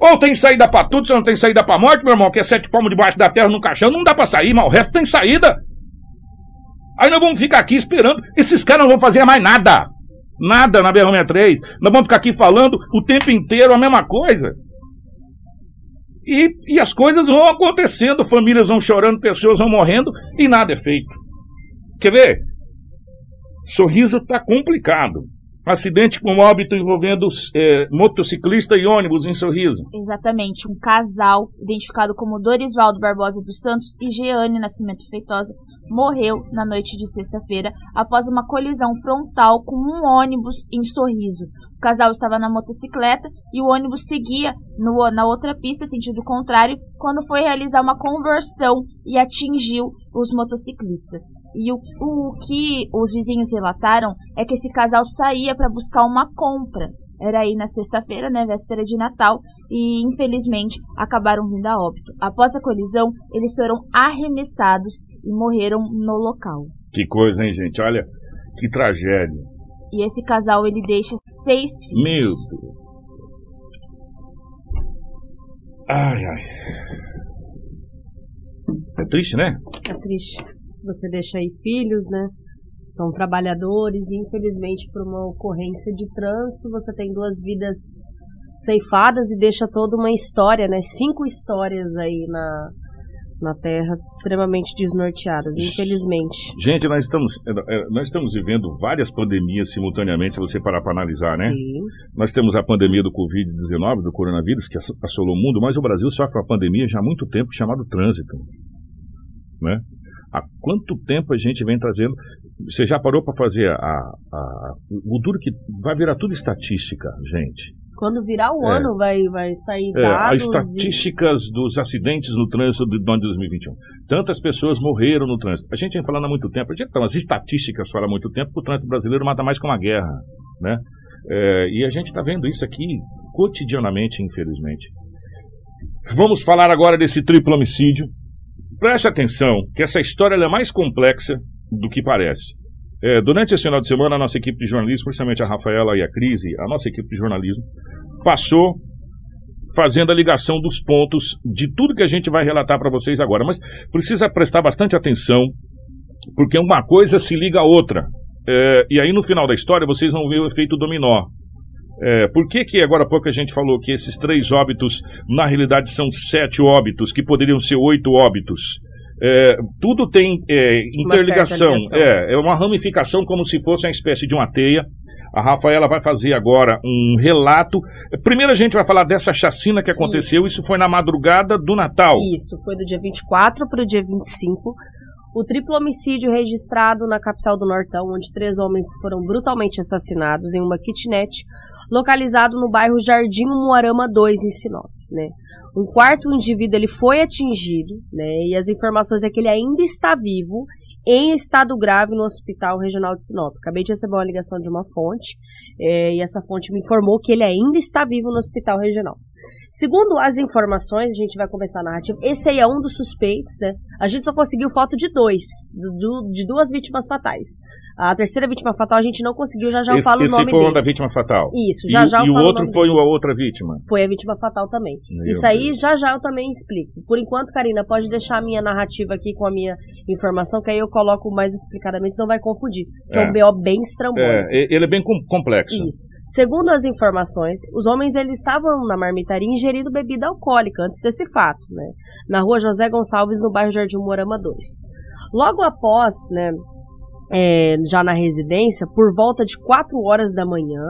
Ou tem saída para tudo, você não tem saída para morte, meu irmão, que é sete palmos debaixo da terra no caixão, não dá para sair, mas o resto tem saída. Aí nós vamos ficar aqui esperando. Esses caras não vão fazer mais nada. Nada na BR-63. Nós vamos ficar aqui falando o tempo inteiro a mesma coisa. E, e as coisas vão acontecendo, famílias vão chorando, pessoas vão morrendo e nada é feito. Quer ver? Sorriso está complicado. Acidente com óbito envolvendo é, motociclista e ônibus em Sorriso. Exatamente. Um casal, identificado como Dorisvaldo Barbosa dos Santos e Jeane Nascimento Feitosa, morreu na noite de sexta-feira após uma colisão frontal com um ônibus em Sorriso. O casal estava na motocicleta e o ônibus seguia no, na outra pista, sentido contrário, quando foi realizar uma conversão e atingiu os motociclistas. E o, o que os vizinhos relataram é que esse casal saía para buscar uma compra. Era aí na sexta-feira, né, véspera de Natal, e infelizmente acabaram vindo a óbito. Após a colisão, eles foram arremessados e morreram no local. Que coisa, hein, gente? Olha, que tragédia. E esse casal ele deixa seis filhos. Meu Deus. Ai, ai. É triste, né? É triste. Você deixa aí filhos, né? São trabalhadores e infelizmente por uma ocorrência de trânsito você tem duas vidas ceifadas e deixa toda uma história, né? Cinco histórias aí na, na Terra extremamente desnorteadas, infelizmente. Gente, nós estamos, é, é, nós estamos vivendo várias pandemias simultaneamente, se você parar para analisar, né? Sim. Nós temos a pandemia do Covid-19, do coronavírus, que assolou o mundo, mas o Brasil sofre uma pandemia já há muito tempo chamada trânsito. Né? Há quanto tempo a gente vem trazendo. Você já parou para fazer a, a, o duro que vai virar tudo estatística, gente. Quando virar o É. ano, vai, vai sair É, dados. as estatísticas dos acidentes no trânsito de 2021. Tantas pessoas morreram no trânsito. A gente vem falando há muito tempo, a gente, então, as estatísticas falam há muito tempo que o trânsito brasileiro mata mais que uma guerra. Né? É, e a gente está vendo isso aqui cotidianamente, infelizmente. Vamos falar agora desse triplo homicídio. Preste atenção que essa história é mais complexa do que parece. É, durante esse final de semana, a nossa equipe de jornalismo, principalmente a Rafaela e a Cris, a nossa equipe de jornalismo, passou fazendo a ligação dos pontos de tudo que a gente vai relatar para vocês agora. Mas precisa prestar bastante atenção, porque uma coisa se liga à outra. É, e aí, no final da história, vocês vão ver o efeito dominó. É, por que, que agora há pouco a gente falou que esses três óbitos, na realidade, são sete óbitos, que poderiam ser oito óbitos? É, tudo tem é, interligação, ligação. é, é uma ramificação como se fosse uma espécie de uma teia. A Rafaela vai fazer agora um relato. Primeiro a gente vai falar dessa chacina que aconteceu. Isso, foi na madrugada do Natal. Isso, foi do dia 24 para o dia 25. O triplo homicídio registrado na capital do Nortão, onde três homens foram brutalmente assassinados em uma kitnet localizado no bairro Jardim Moarama 2, em Sinop. Né? Um quarto indivíduo ele foi atingido, né? e as informações é que ele ainda está vivo em estado grave no Hospital Regional de Sinop. Acabei de receber uma ligação de uma fonte é, e essa fonte me informou que ele ainda está vivo no Hospital Regional. Segundo as informações, a gente vai começar a narrativa. Esse aí é um dos suspeitos, né? A gente só conseguiu foto de dois, do, de duas vítimas fatais. A terceira vítima fatal a gente não conseguiu, já já eu esse, falo o esse nome foi deles. o da vítima fatal. Isso, já e, já eu E o outro foi deles. a outra vítima. Foi a vítima fatal também. Meu Isso aí, Deus. já já eu também explico. Por enquanto, Karina, pode deixar a minha narrativa aqui com a minha informação, que aí eu coloco mais explicadamente, senão vai confundir. Que é, É. um BO bem estrambólico. É, ele é bem com- complexo. Isso. Segundo as informações, os homens eles estavam na marmitaria ingerindo bebida alcoólica antes desse fato, né? Na rua José Gonçalves, no bairro Jardim Morama 2. Logo após, né, é, já na residência, por volta de 4 horas da manhã,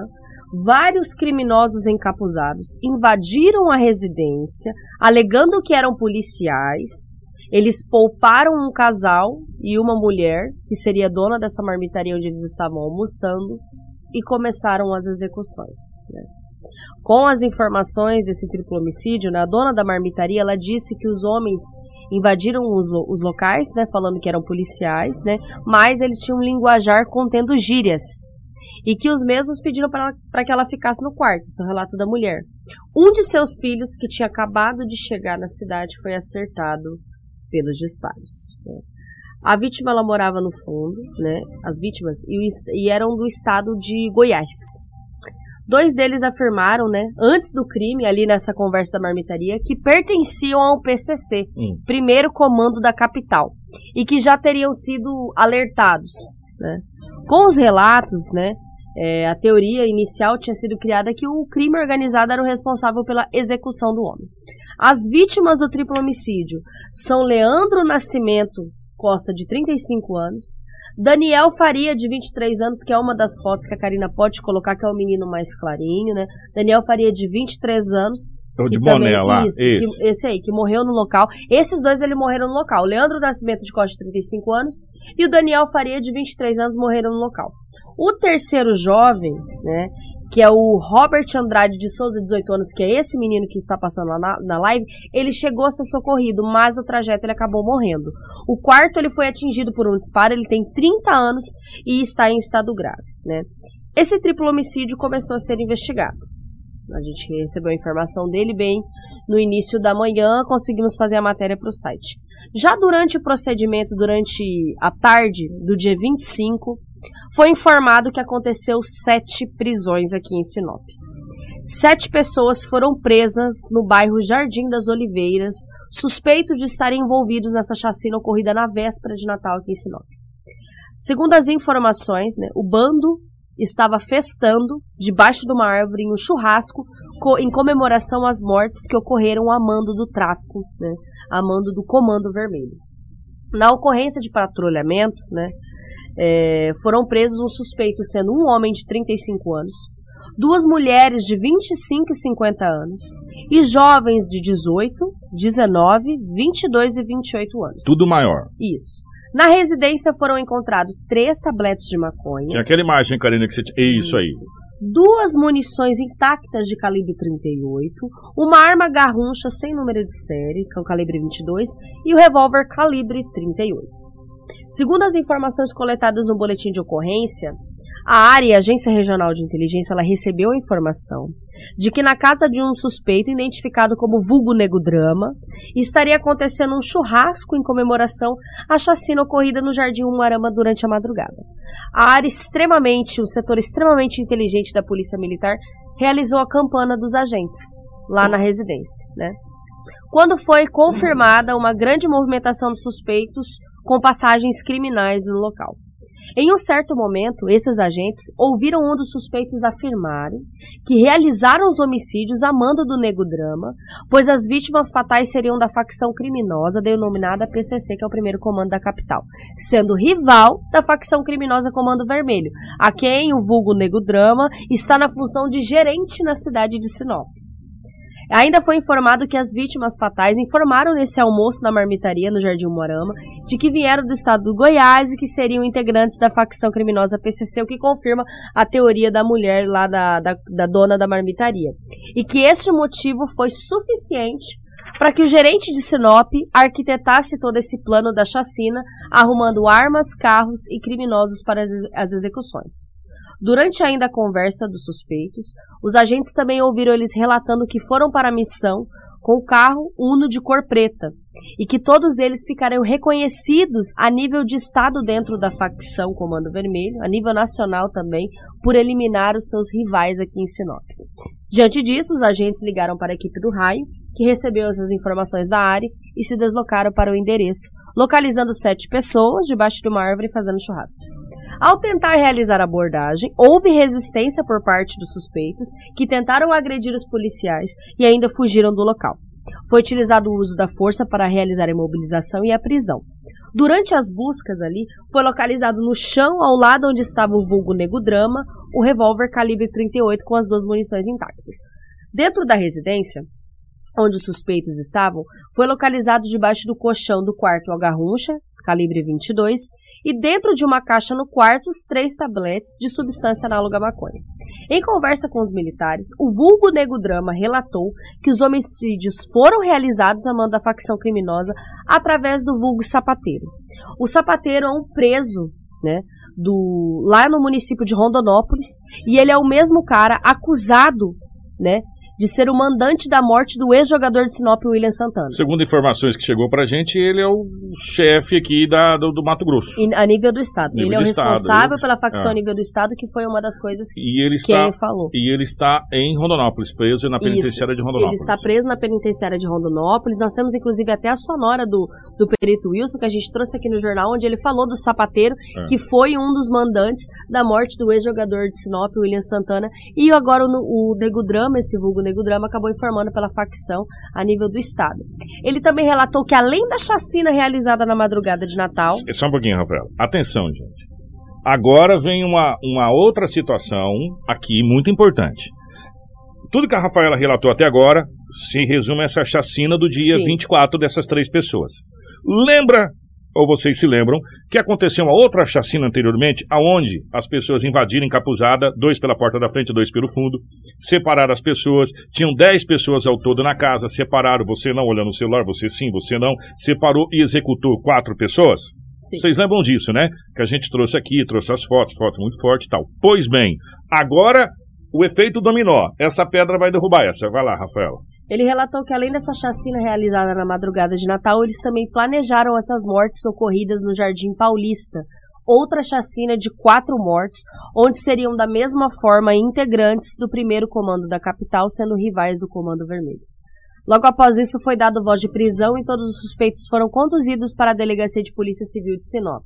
vários criminosos encapuzados invadiram a residência, alegando que eram policiais. Eles pouparam um casal e uma mulher, que seria dona dessa marmitaria onde eles estavam almoçando, e começaram as execuções. né. Com as informações desse triplo homicídio, né, a dona da marmitaria ela disse que os homens invadiram os, os locais, né, falando que eram policiais, né, mas eles tinham um linguajar contendo gírias. E que os mesmos pediram para que ela ficasse no quarto, esse é o relato da mulher. Um de seus filhos, que tinha acabado de chegar na cidade, foi acertado pelos disparos. né. A vítima ela morava no fundo, né? As vítimas e, e eram do estado de Goiás. Dois deles afirmaram, né, antes do crime, ali nessa conversa da marmitaria, que pertenciam ao PCC, Hum. primeiro comando da capital, e que já teriam sido alertados, né. Com os relatos, né, é, a teoria inicial tinha sido criada que o crime organizado era o responsável pela execução do homem. As vítimas do triplo homicídio são Leandro Nascimento Costa, de 35 anos, Daniel Faria, de 23 anos, que é uma das fotos que a Karina pode colocar, que é o menino mais clarinho, né? Daniel Faria, de 23 anos. O de boné também- lá. Isso, Esse. que- esse aí, que morreu no local. Esses dois, ele morreram no local. Leandro Nascimento, de Costa, de 35 anos, e o Daniel Faria, de 23 anos, morreram no local. O terceiro jovem, né, que é o Robert Andrade de Souza, 18 anos, que é esse menino que está passando lá na, na live, ele chegou a ser socorrido, mas no trajeto ele acabou morrendo. O quarto, ele foi atingido por um disparo, ele tem 30 anos e está em estado grave, né. Esse triplo homicídio começou a ser investigado. A gente recebeu a informação dele bem no início da manhã, conseguimos fazer a matéria para o site. Já durante o procedimento, durante a tarde do dia 25, foi informado que aconteceu sete prisões aqui em Sinop. Sete pessoas foram presas no bairro Jardim das Oliveiras, suspeitos de estarem envolvidos nessa chacina ocorrida na véspera de Natal aqui em Sinop. Segundo as informações, né, o bando estava festando debaixo de uma árvore em um churrasco co- em comemoração às mortes que ocorreram a mando do tráfico, né, a mando do Comando Vermelho. Na ocorrência de patrulhamento, né, é, foram presos um suspeito sendo um homem de 35 anos, duas mulheres de 25 e 50 anos e jovens de 18, 19, 22 e 28 anos. Tudo maior. Isso. Na residência foram encontrados três tabletes de maconha. Tinha aquela imagem, Karina, que você tinha. É isso aí. Duas munições intactas de calibre 38, uma arma garruncha sem número de série, que é o calibre 22, e o revólver calibre 38. Segundo as informações coletadas no boletim de ocorrência, a área e a Agência Regional de Inteligência ela recebeu a informação de que na casa de um suspeito identificado como vulgo Nego Drama estaria acontecendo um churrasco em comemoração à chacina ocorrida no Jardim Umuarama durante a madrugada. A área extremamente, o setor extremamente inteligente da Polícia Militar realizou a campana dos agentes lá na residência, né? Quando foi confirmada uma grande movimentação de suspeitos com passagens criminais no local. Em um certo momento, esses agentes ouviram um dos suspeitos afirmarem que realizaram os homicídios a mando do Nego Drama, pois as vítimas fatais seriam da facção criminosa denominada PCC, que é o primeiro comando da capital, sendo rival da facção criminosa Comando Vermelho, a quem o vulgo Nego Drama está na função de gerente na cidade de Sinop. Ainda foi informado que as vítimas fatais informaram nesse almoço na marmitaria no Jardim Moarama de que vieram do estado do Goiás e que seriam integrantes da facção criminosa PCC, o que confirma a teoria da mulher lá da, da, da dona da marmitaria. E que este motivo foi suficiente para que o gerente de Sinop arquitetasse todo esse plano da chacina, arrumando armas, carros e criminosos para as execuções. Durante ainda a conversa dos suspeitos, os agentes também ouviram eles relatando que foram para a missão com o carro Uno de cor preta e que todos eles ficariam reconhecidos a nível de Estado dentro da facção Comando Vermelho, a nível nacional também, por eliminar os seus rivais aqui em Sinop. Diante disso, os agentes ligaram para a equipe do raio, que recebeu essas informações da área e se deslocaram para o endereço, localizando sete pessoas debaixo de uma árvore fazendo churrasco. Ao tentar realizar a abordagem, houve resistência por parte dos suspeitos, que tentaram agredir os policiais e ainda fugiram do local. Foi utilizado o uso da força para realizar a imobilização e a prisão. Durante as buscas ali, foi localizado no chão, ao lado onde estava o vulgo Nego Drama, o revólver calibre 38 com as duas munições intactas. Dentro da residência, onde os suspeitos estavam, foi localizado debaixo do colchão do quarto o Garruncha, calibre 22, e dentro de uma caixa no quarto os três tabletes de substância análoga à maconha. Em conversa com os militares, o vulgo Nego Drama relatou que os homicídios foram realizados a mando da facção criminosa através do vulgo sapateiro. O sapateiro é um preso, né, do lá no município de Rondonópolis, e ele é o mesmo cara acusado, né, de ser o mandante da morte do ex-jogador de Sinop, William Santana. Segundo informações que chegou pra gente, ele é o chefe aqui da, do, do Mato Grosso. E, a nível do Estado. Nível ele é o Estado, responsável ele- pela facção é. a nível do Estado, que foi uma das coisas ele que está, ele falou. e ele está em Rondonópolis, preso na penitenciária de Ele Rondonópolis. está preso na penitenciária de Rondonópolis. Nós temos, inclusive, até a sonora do, do perito Wilson, que a gente trouxe aqui no jornal, onde ele falou do sapateiro, É. que foi um dos mandantes da morte do ex-jogador de Sinop, William Santana. E agora o, o Nego Drama, esse vulgo Nego Drama, acabou informando pela facção a nível do Estado. Ele também relatou que, além da chacina realizada na madrugada de Natal, Só um pouquinho, Rafael. Atenção, gente. Agora vem uma, uma outra situação aqui muito importante. Tudo que a Rafaela relatou até agora se resume a essa chacina do dia Sim. 24 dessas três pessoas. Lembra, ou vocês se lembram, que aconteceu uma outra chacina anteriormente, aonde as pessoas invadiram encapuzada, dois pela porta da frente, dois pelo fundo, separaram as pessoas, tinham 10 pessoas ao todo na casa, separaram, você não olhando o celular, você sim, você não, separou e executou quatro pessoas? Sim. Vocês lembram disso, né? Que a gente trouxe aqui, trouxe as fotos, fotos muito fortes e tal. Pois bem, agora o efeito dominó. Essa pedra vai derrubar essa. Vai lá, Rafaela. Ele relatou que além dessa chacina realizada na madrugada de Natal, eles também planejaram essas mortes ocorridas no Jardim Paulista. Outra chacina de quatro mortes, onde seriam da mesma forma integrantes do primeiro comando da capital, sendo rivais do Comando Vermelho. Logo após isso, foi dado voz de prisão e todos os suspeitos foram conduzidos para a Delegacia de Polícia Civil de Sinop.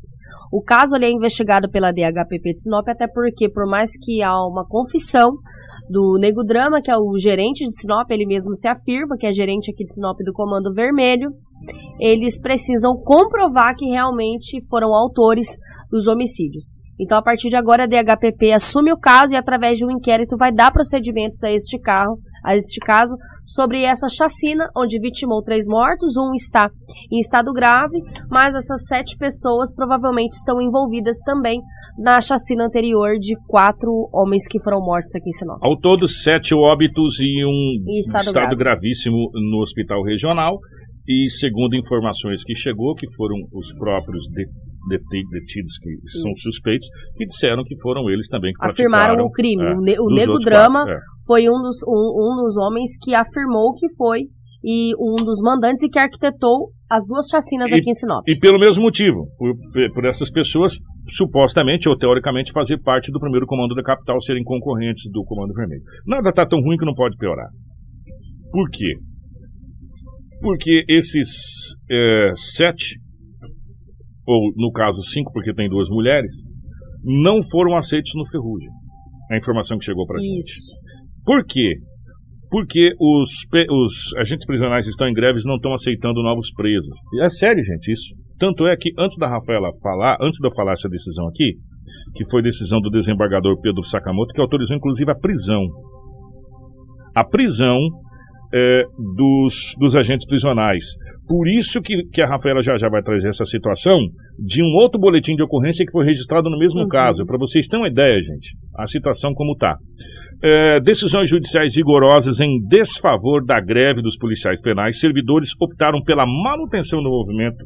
O caso é investigado pela DHPP de Sinop, até porque, por mais que há uma confissão do Nego Drama, que é o gerente de Sinop, ele mesmo se afirma que é gerente aqui de Sinop do Comando Vermelho, eles precisam comprovar que realmente foram autores dos homicídios. Então, a partir de agora, a DHPP assume o caso e, através de um inquérito, vai dar procedimentos a este carro, a este caso, sobre essa chacina, onde vitimou três mortos, um está em estado grave, mas essas sete pessoas provavelmente estão envolvidas também na chacina anterior de quatro homens que foram mortos aqui em Sinop. Ao todo, sete óbitos e um Em estado grave. gravíssimo no hospital regional. E segundo informações que chegou, que foram os próprios de- detidos que são Isso. suspeitos, que disseram que foram eles também que Afirmaram o crime. é, o Nego Drama quatro, é. foi um dos, um, um dos homens que afirmou que foi e um dos mandantes e que arquitetou as duas chacinas E- aqui em Sinop. E pelo mesmo motivo, por, por essas pessoas supostamente ou teoricamente fazer parte do primeiro comando da capital, serem concorrentes do Comando Vermelho. Nada está tão ruim que não pode piorar. Por quê? Porque esses é, sete, ou no caso cinco, porque tem duas mulheres, não foram aceitos no Ferrugem. A informação que chegou para gente. Isso. Por quê? Porque os, os agentes prisionais estão em greves e não estão aceitando novos presos. É sério, gente, isso. Tanto é que antes da Rafaela falar, antes de eu falar essa decisão aqui, que foi decisão do desembargador Pedro Sakamoto, que autorizou inclusive a prisão. A prisão é, dos, dos agentes prisionais. Por isso que, que a Rafaela já já vai trazer essa situação de um outro boletim de ocorrência que foi registrado no mesmo Uhum. caso, para vocês terem uma ideia, gente, a situação como tá. É, decisões judiciais rigorosas em desfavor da greve dos policiais penais. Servidores optaram pela manutenção do movimento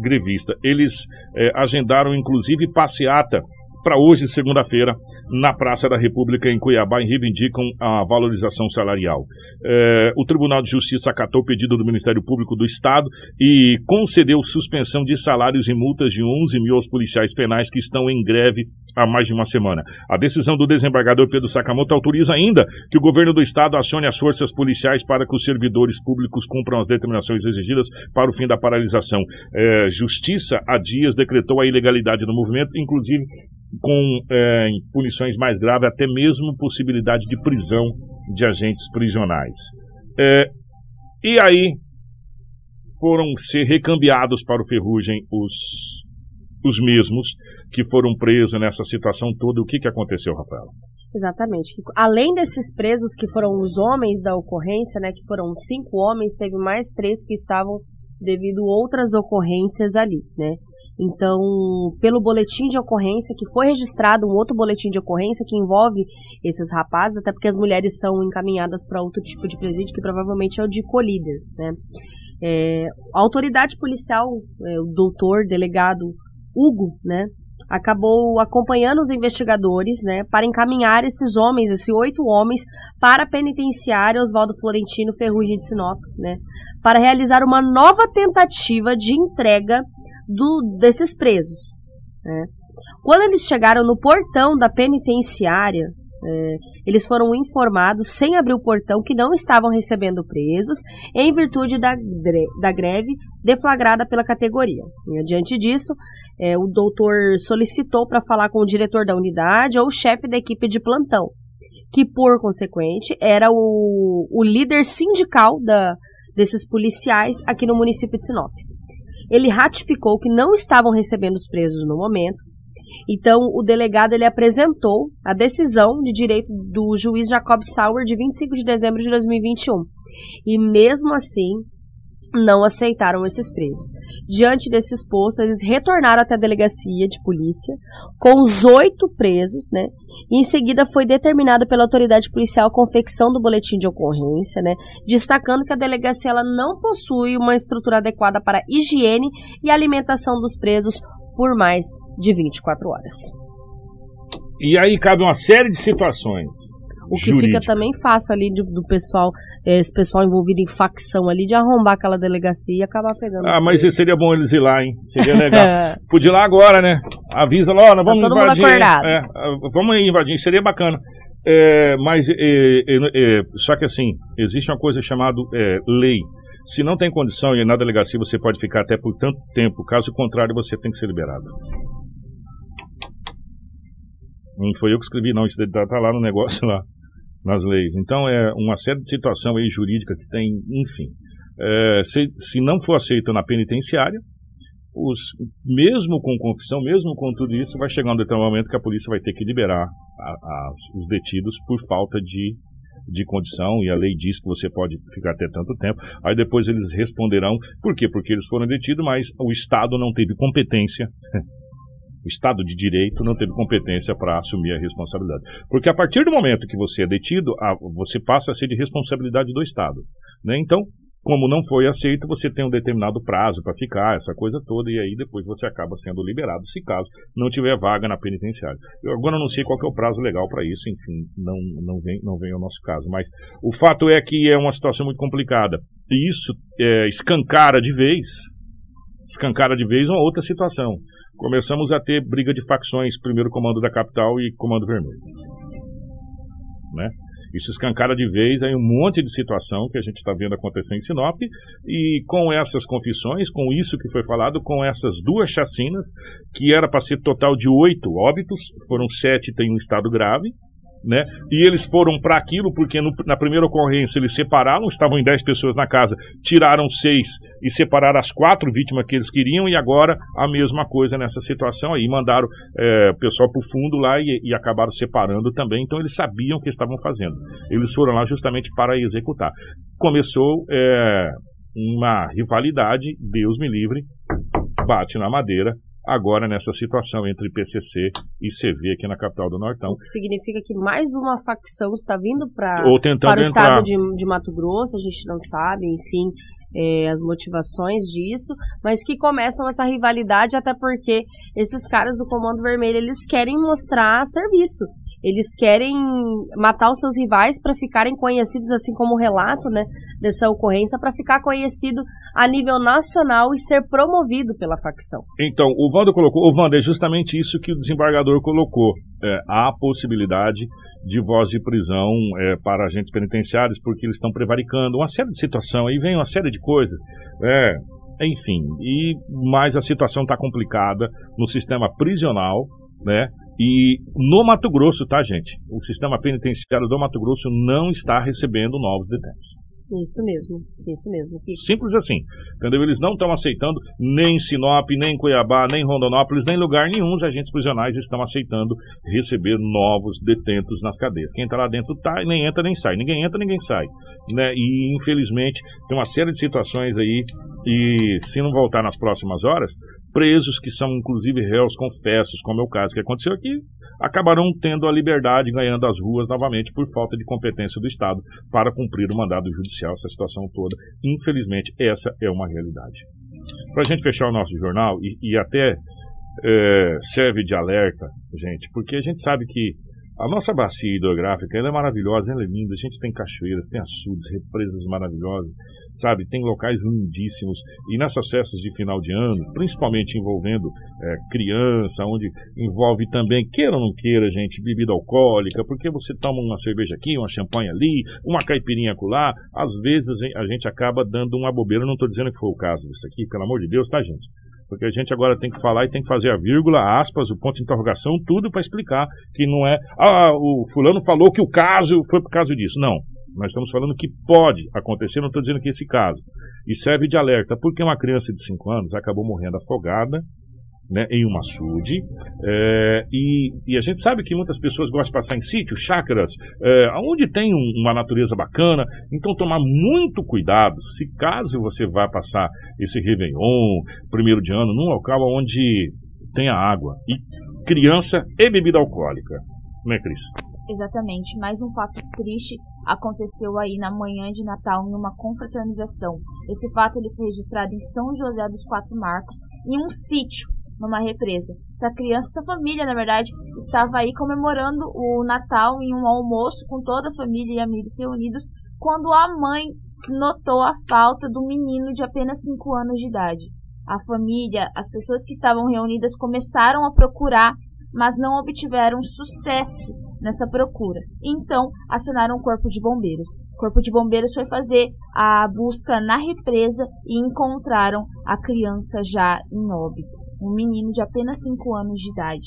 grevista. Eles é, agendaram, inclusive, passeata para hoje, segunda-feira, na Praça da República em Cuiabá e reivindicam a valorização salarial. É, o Tribunal de Justiça acatou o pedido do Ministério Público do Estado e concedeu suspensão de salários e multas de 11 mil aos policiais penais que estão em greve há mais de uma semana. A decisão do desembargador Pedro Sakamoto autoriza ainda que o governo do Estado acione as forças policiais para que os servidores públicos cumpram as determinações exigidas para o fim da paralisação. É, Justiça, há dias, decretou a ilegalidade do movimento, inclusive com é, punições mais graves, até mesmo possibilidade de prisão de agentes prisionais. É, e aí foram ser recambiados para o Ferrugem os, os mesmos que foram presos nessa situação toda. O que, que aconteceu, Rafael? Exatamente. Além desses presos que foram os homens da ocorrência, né, que foram cinco homens, teve mais três que estavam devido outras ocorrências ali, né? Então, pelo boletim de ocorrência, que foi registrado um outro boletim de ocorrência que envolve esses rapazes, até porque as mulheres são encaminhadas para outro tipo de presídio, que provavelmente é o de colíder, né? É, a autoridade policial, é, o doutor, delegado Hugo, né, acabou acompanhando os investigadores, né, para encaminhar esses homens, esses oito homens, para a penitenciária Oswaldo Florentino Ferrugem de Sinop, né, para realizar uma nova tentativa de entrega do, desses presos. Né. Quando eles chegaram no portão da penitenciária, é, eles foram informados, sem abrir o portão, que não estavam recebendo presos, em virtude da, da greve deflagrada pela categoria. E, diante disso, é, o doutor solicitou para falar com o diretor da unidade ou o chefe da equipe de plantão, que, por consequente, era o, o líder sindical da, desses policiais aqui no município de Sinop. Ele ratificou que não estavam recebendo os presos no momento, então, o delegado ele apresentou a decisão de direito do juiz Jacob Sauer de 25 de dezembro de 2021. E mesmo assim, não aceitaram esses presos. Diante desse exposto, eles retornaram até a delegacia de polícia com os oito presos, né? E em seguida foi determinado pela autoridade policial a confecção do boletim de ocorrência, né? Destacando que a delegacia ela não possui uma estrutura adequada para higiene e alimentação dos presos por mais de 24 horas. E aí cabe uma série de situações. O que fica também fácil ali do, do, pessoal, esse pessoal envolvido em facção ali, de arrombar aquela delegacia e acabar pegando. Ah, mas presos. seria bom eles ir lá, hein? Seria legal. Podia ir lá agora, né? Avisa lá, ó, nós vamos tá invadir. É, vamos aí invadir, seria bacana. É, mas, é, é, é, só que assim, existe uma coisa chamada é, lei. Se não tem condição e na delegacia você pode ficar até por tanto tempo, caso contrário, você tem que ser liberado. Não foi eu que escrevi, não. Isso está tá lá no negócio, lá, nas leis. Então, é uma série de situação aí jurídica que tem, enfim. É, se, se não for aceito na penitenciária, os, mesmo com confissão, mesmo com tudo isso, vai chegar um determinado momento que a polícia vai ter que liberar a, a, os detidos por falta de, de condição, e a lei diz que você pode ficar até tanto tempo. Aí depois eles responderão, por quê? Porque eles foram detidos, mas o Estado não teve competência o Estado de Direito não teve competência para assumir a responsabilidade. Porque a partir do momento que você é detido, você passa a ser de responsabilidade do Estado. Né? Então, como não foi aceito, você tem um determinado prazo para ficar, essa coisa toda, e aí depois você acaba sendo liberado, se caso não tiver vaga na penitenciária. Eu agora não sei qual é o prazo legal para isso, enfim, não, não, vem, não vem ao nosso caso. Mas o fato é que é uma situação muito complicada. E isso é, escancara de vez, escancara de vez uma outra situação começamos a ter briga de facções, primeiro comando da capital e comando vermelho. Né? Isso escancara de vez aí um monte de situação que a gente está vendo acontecer em Sinop e com essas confissões, com isso que foi falado, com essas duas chacinas, que era para ser total de oito óbitos, foram sete tem um estado grave, né? E eles foram para aquilo porque no, na primeira ocorrência eles separaram, estavam em 10 pessoas na casa, tiraram seis e separaram as quatro vítimas que eles queriam e agora a mesma coisa nessa situação aí, mandaram é, o pessoal para o fundo lá e, e, acabaram separando também, então eles sabiam o que estavam fazendo. Eles foram lá justamente para executar. Começou é, uma rivalidade, Deus me livre, bate na madeira, agora nessa situação entre PCC e CV aqui na capital do Nortão. O que significa que mais uma facção está vindo pra, para o estado de, de Mato Grosso, a gente não sabe, enfim, é, as motivações disso, mas que começam essa rivalidade até porque esses caras do Comando Vermelho, eles querem mostrar serviço. Eles querem matar os seus rivais para ficarem conhecidos, assim como o relato né, dessa ocorrência, para ficar conhecido a nível nacional e ser promovido pela facção. Então, o Wanda colocou, o Wanda, é justamente isso que o desembargador colocou. É, há possibilidade de voz de prisão é, para agentes penitenciários, porque eles estão prevaricando, uma série de situação, aí vem uma série de coisas. É, enfim, e mais a situação está complicada no sistema prisional, né? E no Mato Grosso, tá, gente? O sistema penitenciário do Mato Grosso não está recebendo novos detentos. Isso mesmo, isso mesmo. Simples assim. Entendeu? Eles não estão aceitando nem em Sinop, nem em Cuiabá, nem em Rondonópolis, nem em lugar nenhum os agentes prisionais estão aceitando receber novos detentos nas cadeias. Quem está lá dentro tá, nem entra nem sai. Ninguém entra, ninguém sai. Né? E infelizmente tem uma série de situações aí e se não voltar nas próximas horas, presos que são inclusive réus confessos, como é o caso que aconteceu aqui, acabarão tendo a liberdade, ganhando as ruas novamente por falta de competência do Estado para cumprir o mandado judicial, essa situação toda. Infelizmente, essa é uma realidade. Para a gente fechar o nosso jornal, e, e até é, serve de alerta, gente, porque a gente sabe que a nossa bacia hidrográfica ela é maravilhosa, ela é linda. A gente tem cachoeiras, tem açudes, represas maravilhosas, sabe? Tem locais lindíssimos. E nessas festas de final de ano, principalmente envolvendo é, criança, onde envolve também, queira ou não queira, gente, bebida alcoólica, porque você toma uma cerveja aqui, uma champanhe ali, uma caipirinha acolá, às vezes a gente acaba dando uma bobeira. Eu não estou dizendo que foi o caso disso aqui, pelo amor de Deus, tá, gente? Porque a gente agora tem que falar e tem que fazer a vírgula, aspas, o ponto de interrogação, tudo para explicar que não é. Ah, o fulano falou que o caso foi por causa disso. Não. Nós estamos falando que pode acontecer, não estou dizendo que esse caso. E serve de alerta, porque uma criança de 5 anos acabou morrendo afogada né, em um açude. É, e, e, a gente sabe que muitas pessoas gostam de passar em sítio, chácaras, é, onde tem um, uma natureza bacana. Então, tomar muito cuidado se caso você vá passar esse Réveillon, primeiro de ano, num local onde tenha água e criança e bebida alcoólica. Não é, Cris? Exatamente. Mais um fato triste aconteceu aí na manhã de Natal em uma confraternização. Esse fato ele foi registrado em São José dos Quatro Marcos, em um sítio numa represa. Essa criança, essa família, na verdade, estava aí comemorando o Natal em um almoço com toda a família e amigos reunidos, quando a mãe notou a falta do menino de apenas 5 anos de idade. A família, as pessoas que estavam reunidas começaram a procurar, mas não obtiveram sucesso nessa procura. Então, acionaram o corpo de bombeiros. O corpo de bombeiros foi fazer a busca na represa e encontraram a criança já em óbito um menino de apenas 5 anos de idade.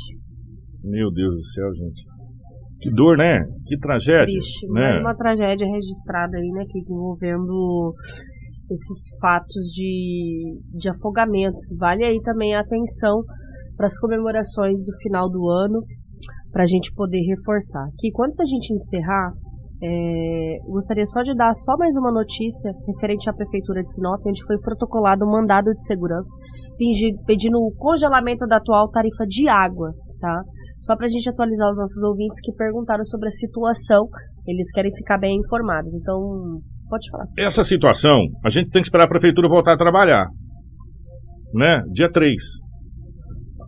Meu Deus do céu, gente. Que dor, né? Que tragédia. Triste. né? Mais uma tragédia registrada aí, né? Que envolvendo esses fatos de, de afogamento. Vale aí também a atenção para as comemorações do final do ano, para a gente poder reforçar. Que antes da gente encerrar, é, gostaria só de dar só mais uma notícia referente à Prefeitura de Sinop, onde foi protocolado um mandado de segurança pedindo o congelamento da atual tarifa de água, tá? Só para a gente atualizar os nossos ouvintes que perguntaram sobre a situação, eles querem ficar bem informados. Então, pode falar. Essa situação, a gente tem que esperar a Prefeitura voltar a trabalhar. Né? Dia 3.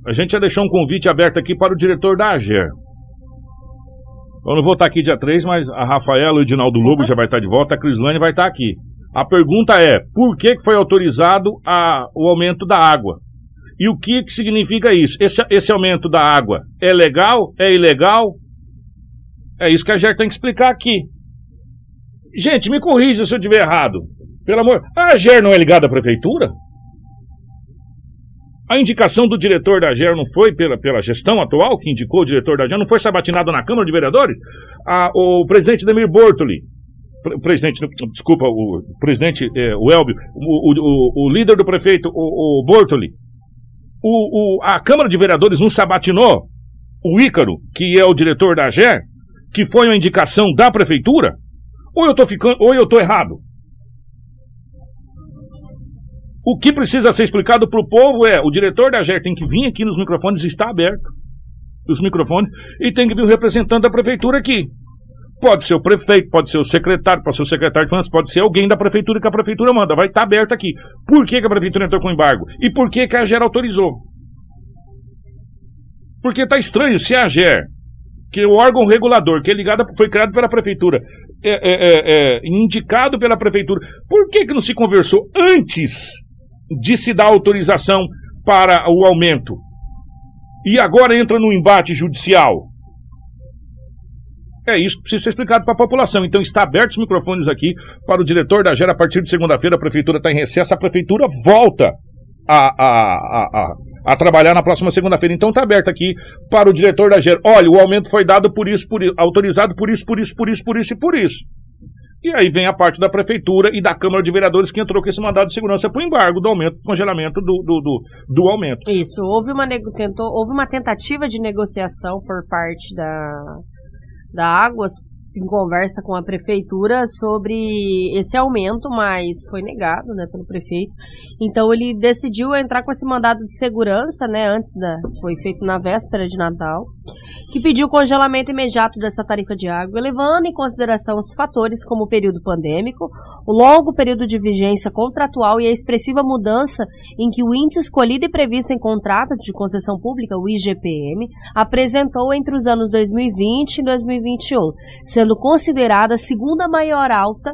A gente já deixou um convite aberto aqui para o diretor da AGER. Eu não vou estar aqui dia 3, mas a Rafaela, o Edinaldo Lobo já vai estar de volta, a Crislane vai estar aqui. A pergunta é, por que foi autorizado a, o aumento da água? E o que, que significa isso? Esse, esse aumento da água é legal? É ilegal? É isso que a GER tem que explicar aqui. Gente, me corrija se eu estiver errado. Pelo amor. A GER não é ligada à prefeitura? A indicação do diretor da GER não foi pela, pela gestão atual que indicou o diretor da GER, não foi sabatinado na Câmara de Vereadores? Ah, o presidente Demir Bortoli, o presidente, desculpa, o presidente, é, o Elbio, o, o, o, líder do prefeito, o, o Bortoli, o, o, a Câmara de Vereadores não sabatinou o Ícaro, que é o diretor da GER, que foi uma indicação da prefeitura? Ou eu tô ficando, ou eu tô errado? O que precisa ser explicado para o povo é: o diretor da GER tem que vir aqui nos microfones, está aberto os microfones, e tem que vir o representante da prefeitura aqui. Pode ser o prefeito, pode ser o secretário, pode ser o secretário de finanças, pode ser alguém da prefeitura que a prefeitura manda. Vai estar aberto aqui. Por que, que a prefeitura entrou com embargo? E por que, que a GER autorizou? Porque está estranho se a GER, que é o órgão regulador, que é ligado, foi criado pela prefeitura, é, é, é, é indicado pela prefeitura, por que, que não se conversou antes de se dar autorização para o aumento? E agora entra no embate judicial. É isso que precisa ser explicado para a população. Então está abertos os microfones aqui para o diretor da GERA. A partir de segunda-feira a prefeitura está em recesso. A prefeitura volta a, a, a, a, a trabalhar na próxima segunda-feira. Então está aberto aqui para o diretor da GERA. Olha, o aumento foi dado por isso, por isso, autorizado por isso, por isso, por isso, por isso e por isso. E aí vem a parte da prefeitura e da Câmara de Vereadores que entrou com esse mandado de segurança para o embargo do aumento, congelamento do, do, do, do aumento. Isso, houve uma, tentou, houve uma tentativa de negociação por parte da, da Águas em conversa com a prefeitura sobre esse aumento, mas foi negado, né, pelo prefeito. Então ele decidiu entrar com esse mandado de segurança, né, antes da foi feito na véspera de Natal que pediu congelamento imediato dessa tarifa de água, levando em consideração os fatores como o período pandêmico, o longo período de vigência contratual e a expressiva mudança em que o índice escolhido e previsto em contrato de concessão pública, o IGPM, apresentou entre os anos 2020 e 2021, sendo considerada a segunda maior alta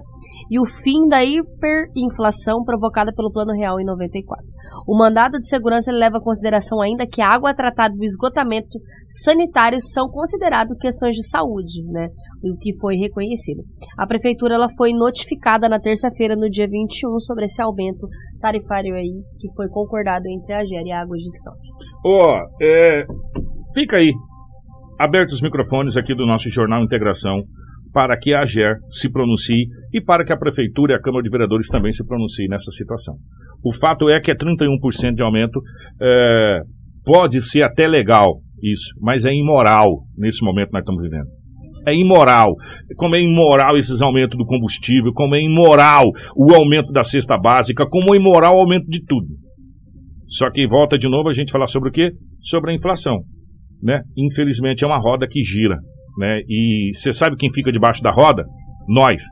e o fim da hiperinflação provocada pelo Plano Real em 94. O mandado de segurança leva em consideração ainda que a água tratada e o esgotamento sanitário são considerados questões de saúde, né? O que foi reconhecido. A prefeitura ela foi notificada na terça-feira, no dia 21, sobre esse aumento tarifário aí que foi concordado entre a GER e a Águas de. Ó, oh, é, fica aí abertos os microfones aqui do nosso Jornal Integração para que a AGER se pronuncie e para que a Prefeitura e a Câmara de Vereadores também se pronunciem nessa situação. O fato é que é 31% de aumento, é, pode ser até legal isso, mas é imoral nesse momento que nós estamos vivendo. É imoral. Como é imoral esses aumentos do combustível, como é imoral o aumento da cesta básica, como é imoral o aumento de tudo. Só que volta de novo a gente falar sobre o quê? Sobre a inflação. Né? Infelizmente é uma roda que gira. Né? E você sabe quem fica debaixo da roda? Nós,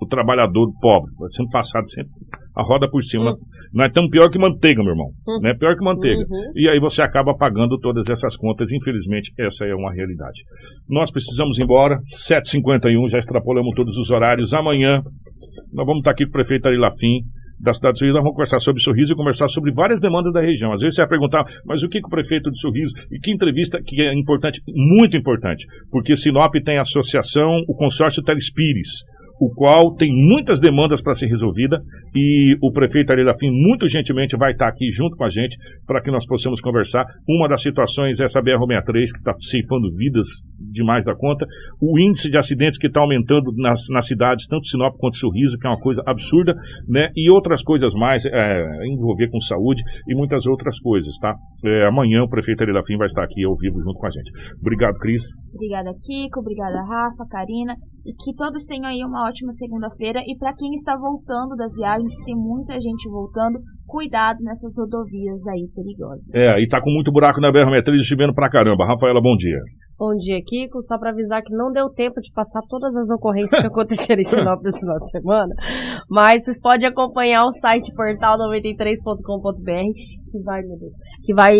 o trabalhador pobre. Sendo passado sempre a roda por cima. Uhum. Não é tão pior que manteiga, meu irmão. Uhum. Não é pior que manteiga. Uhum. E aí você acaba pagando todas essas contas. Infelizmente, essa é uma realidade. Nós precisamos ir embora. 7h51, já extrapolamos todos os horários. Amanhã, nós vamos estar aqui com o prefeito Ari Lafim da cidade de Sorriso, nós vamos conversar sobre Sorriso e conversar sobre várias demandas da região. Às vezes você vai perguntar, mas o que, que o prefeito de Sorriso, e que entrevista que é importante, muito importante, porque Sinop tem a associação, o consórcio Telespires, o qual tem muitas demandas para ser resolvida e o prefeito Ari Fim muito gentilmente vai estar aqui junto com a gente para que nós possamos conversar. Uma das situações é essa BR-63 que está ceifando vidas demais da conta, o índice de acidentes que está aumentando nas, nas cidades, tanto Sinop quanto Sorriso, que é uma coisa absurda, né? E outras coisas mais, é, envolver com saúde e muitas outras coisas, tá? É, amanhã o prefeito Ari Fim vai estar aqui ao vivo junto com a gente. Obrigado, Cris. Obrigada, Kiko. Obrigada, Rafa, Karina. E que todos tenham aí uma ótima segunda-feira. E para quem está voltando das viagens, que tem muita gente voltando, cuidado nessas rodovias aí perigosas. É, e tá com muito buraco na BR-63 chovendo pra caramba. Rafaela, bom dia. Bom dia, Kiko. Só para avisar que não deu tempo de passar todas as ocorrências que aconteceram em Sinop nesse final de semana, mas vocês podem acompanhar o site portal93.com.br que vai, meu Deus, que vai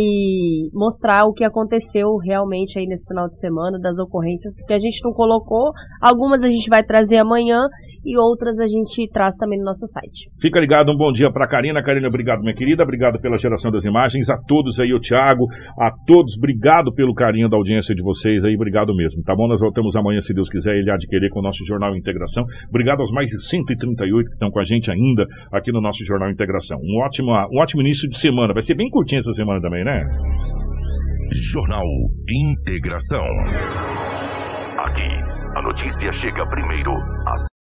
mostrar o que aconteceu realmente aí nesse final de semana, das ocorrências que a gente não colocou. Algumas a gente vai trazer amanhã e outras a gente traz também no nosso site. Fica ligado, um bom dia para Karina. Karina, obrigado, minha querida. Obrigado pela geração das imagens. A todos aí, o Thiago, a todos, obrigado pelo carinho da audiência de vocês aí. Obrigado mesmo, tá bom? Nós voltamos amanhã, se Deus quiser, ele querer com o nosso Jornal Integração. Obrigado aos mais de 138 que estão com a gente ainda aqui no nosso Jornal Integração. Um ótimo, um ótimo início de semana. Vai ser bem curtinho essa semana também, né? Jornal Integração. Aqui, a notícia chega primeiro